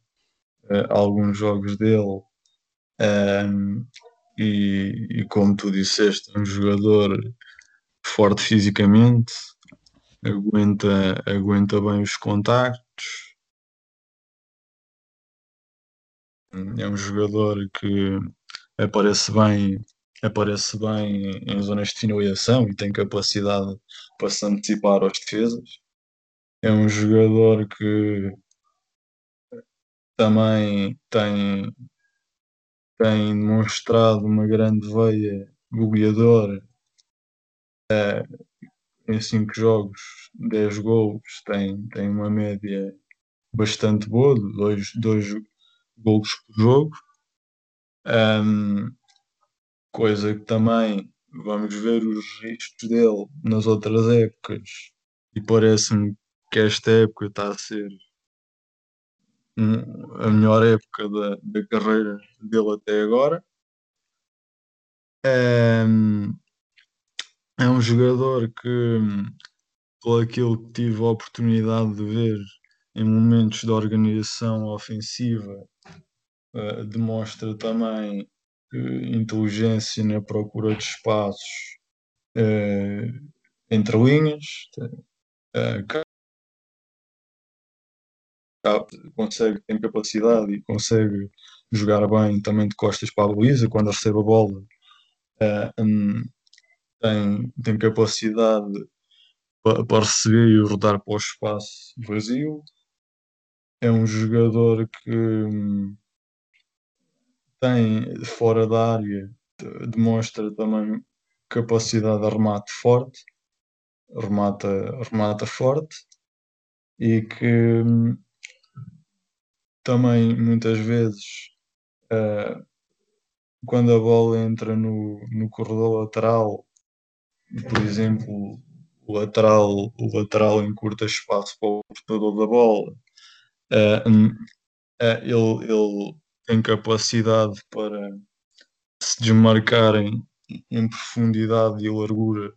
uh, alguns jogos dele um, e, e, como tu disseste, é um jogador forte fisicamente, aguenta, aguenta bem os contactos, É um jogador que aparece bem, aparece bem em zonas de finalização e tem capacidade para se antecipar aos defesas. É um jogador que também tem, tem demonstrado uma grande veia goleadora. É, em 5 jogos, 10 gols, tem, tem uma média bastante boa, dois, dois, gols por jogo. Um, coisa que também vamos ver os riscos dele nas outras épocas e parece-me que esta época está a ser a melhor época da, da carreira dele até agora. Um, é um jogador que, pelo aquilo que tive a oportunidade de ver em momentos de organização ofensiva, uh, demonstra também uh, inteligência na procura de espaços uh, entre linhas, consegue, tem capacidade e consegue jogar bem também de costas para a Luísa quando recebe a bola. Um, tem, tem capacidade para receber e rodar para o espaço vazio é um jogador que hum, tem fora da área, demonstra também capacidade de remate forte, remata, remata forte e que hum, também muitas vezes uh, quando a bola entra no, no corredor lateral, por exemplo, o lateral, o lateral encurta espaço para o portador da bola Uh, uh, ele, ele tem capacidade para se desmarcarem em profundidade e largura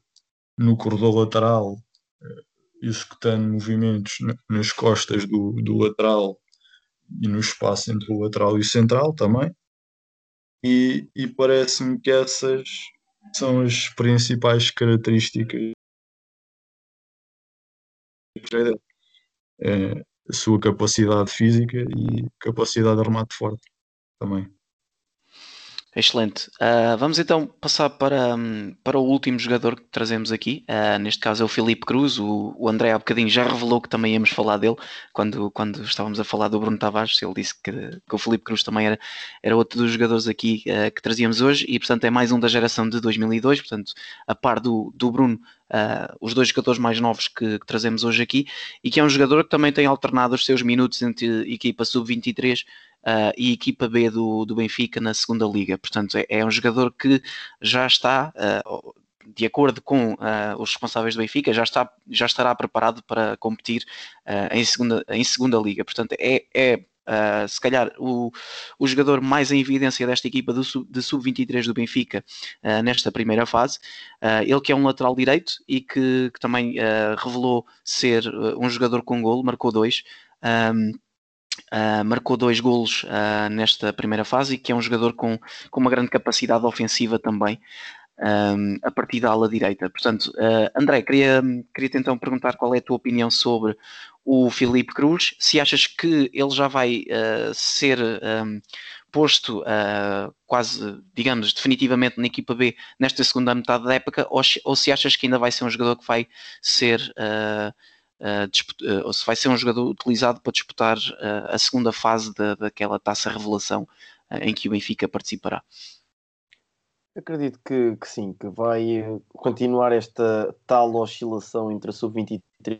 no corredor lateral, uh, executando movimentos nas costas do, do lateral e no espaço entre o lateral e o central também. E, e parece-me que essas são as principais características é a sua capacidade física e capacidade de remate forte também. Excelente. Uh, vamos então passar para, um, para o último jogador que trazemos aqui. Uh, neste caso é o Felipe Cruz. O, o André há bocadinho já revelou que também íamos falar dele quando, quando estávamos a falar do Bruno Tavares. Ele disse que, que o Felipe Cruz também era, era outro dos jogadores aqui uh, que trazíamos hoje e, portanto, é mais um da geração de 2002. Portanto, a par do, do Bruno, Uh, os dois jogadores mais novos que, que, trazemos hoje aqui, e que é um jogador que também tem alternado os seus minutos entre equipa sub-23 uh, e equipa B do, do Benfica na segunda liga. Portanto, é, é um jogador que já está, uh, de acordo com os responsáveis do Benfica, já, está, já estará preparado para competir em, segunda, em segunda liga. Portanto, é, é Uh, se calhar o, o jogador mais em evidência desta equipa do, de sub-23 do Benfica uh, nesta primeira fase. Uh, ele que é um lateral direito e que, que também revelou ser um jogador com golo, marcou dois. Um, Uh, marcou dois golos uh, nesta primeira fase e que é um jogador com, com uma grande capacidade ofensiva também um, a partir da ala direita. Portanto, uh, André, queria, queria então perguntar qual é a tua opinião sobre o Filipe Cruz, se achas que ele já vai ser um, posto quase, digamos, definitivamente na equipa B nesta segunda metade da época, ou, ou, se achas que ainda vai ser um jogador que vai ser uh, ou se vai ser um jogador utilizado para disputar uh, a segunda fase da, daquela taça revelação em que o Benfica participará. Acredito que, que, sim, que vai continuar esta tal oscilação entre a sub-23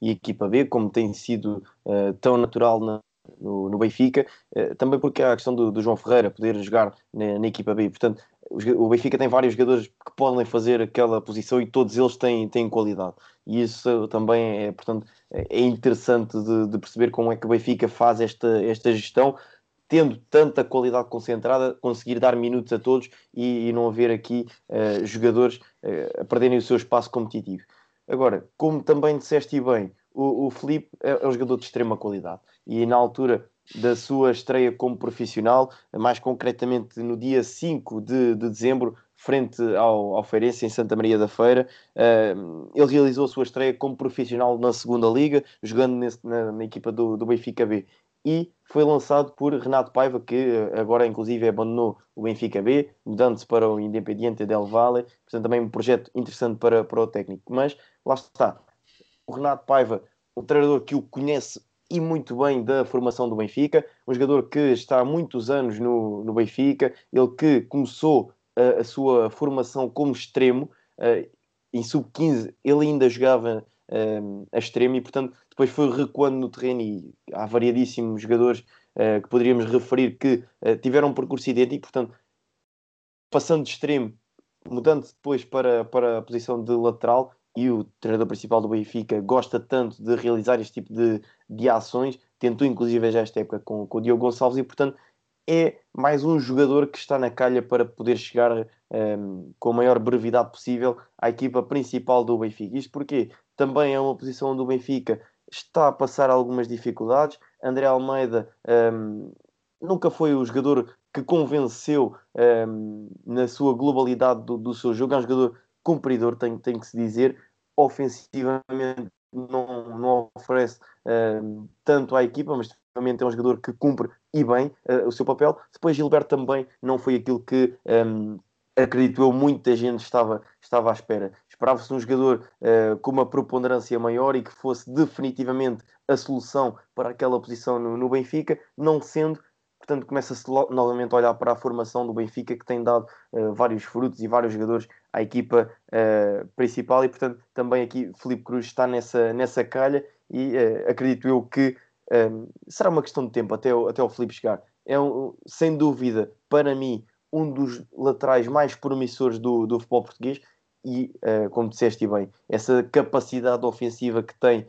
e equipa B, como tem sido uh, tão natural na, no, no, Benfica, uh, também porque há a questão do, do João Ferreira poder jogar na, na, equipa B. Portanto, o Benfica tem vários jogadores que podem fazer aquela posição e todos eles têm, têm qualidade. E isso também é, portanto, é interessante de, de perceber como é que o Benfica faz esta, esta gestão, tendo tanta qualidade concentrada, conseguir dar minutos a todos e, e não haver aqui uh, jogadores uh, a perderem o seu espaço competitivo. Agora, como também disseste bem, o, o Felipe é, é um jogador de extrema qualidade e na altura da sua estreia como profissional, mais concretamente no dia 5 de, de dezembro, frente ao, ao Feirense, em Santa Maria da Feira. Uh, ele realizou a sua estreia como profissional na segunda Liga, jogando nesse, na, na, equipa do, do Benfica B. E foi lançado por Renato Paiva, que agora inclusive abandonou o Benfica B, mudando-se para o Independiente del Valle. Portanto, também um projeto interessante para, para o técnico. Mas lá está. O Renato Paiva, um treinador que o conhece e muito bem da formação do Benfica, um jogador que está há muitos anos no, no Benfica, ele que começou a, a sua formação como extremo, uh, em sub-15 ele ainda jogava uh, a extremo e portanto depois foi recuando no terreno e há variadíssimos jogadores uh, que poderíamos referir que tiveram um percurso idêntico, portanto passando de extremo, mudando depois para, para a posição de lateral, e o treinador principal do Benfica gosta tanto de realizar este tipo de, de ações, tentou inclusive já esta época com, com o Diogo Gonçalves e portanto é mais um jogador que está na calha para poder chegar um, ehm, com a maior brevidade possível à equipa principal do Benfica. Isto porque também é uma posição onde o Benfica está a passar algumas dificuldades. André Almeida um, nunca foi o jogador que convenceu um, na sua globalidade do, do seu jogo. É um jogador cumpridor, tem, tem que se dizer, ofensivamente não, não oferece uh, tanto à equipa, mas é um jogador que cumpre e bem uh, o seu papel. Depois Gilberto também não foi aquilo que um, acredito eu, muita gente estava, estava à espera. Esperava-se um jogador uh, com uma preponderância maior e que fosse definitivamente a solução para aquela posição no, no Benfica, não sendo, portanto, começa-se novamente a olhar para a formação do Benfica, que tem dado uh, vários frutos e vários jogadores à equipa uh, principal, e portanto, também aqui Felipe Cruz está nessa, nessa calha, e acredito eu que um, será uma questão de tempo até o, até o Felipe chegar. É um, sem dúvida, para mim, um dos laterais mais promissores do, do futebol português, e como disseste bem, essa capacidade ofensiva que tem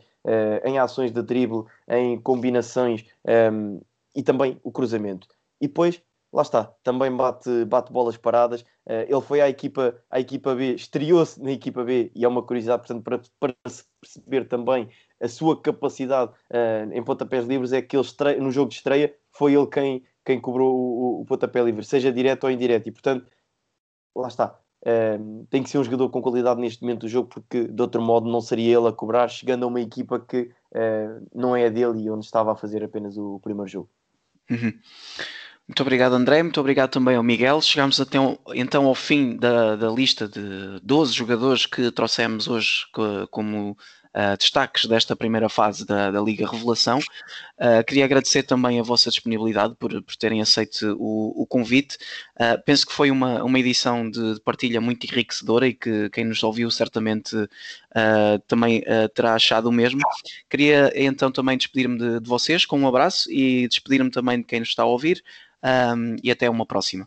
em ações de drible, em combinações. Um, e também o cruzamento. E depois, lá está, também bate, bate bolas paradas. Uh, ele foi à equipa, à equipa B, estreou-se na equipa B e é uma curiosidade, portanto, para, para perceber também a sua capacidade uh, em pontapés livres, é que ele estreia, no jogo de estreia foi ele quem, quem cobrou o, o, o pontapé livre, seja direto ou indireto. E portanto, lá está. Uh, tem que ser um jogador com qualidade neste momento do jogo, porque de outro modo não seria ele a cobrar, chegando a uma equipa que uh, não é a dele e onde estava a fazer apenas o primeiro jogo. Uhum. Muito obrigado, André. Muito obrigado também ao Miguel. Chegamos até então ao fim da, da lista de 12 jogadores que trouxemos hoje como uh, destaques desta primeira fase da, da Liga Revelação. Uh, queria agradecer também a vossa disponibilidade por, por terem aceito o, o convite. Uh, penso que foi uma, uma edição de, de, partilha muito enriquecedora e que quem nos ouviu certamente também terá achado o mesmo. Queria então também despedir-me de, de, vocês com um abraço e despedir-me também de quem nos está a ouvir. Um, e até uma próxima.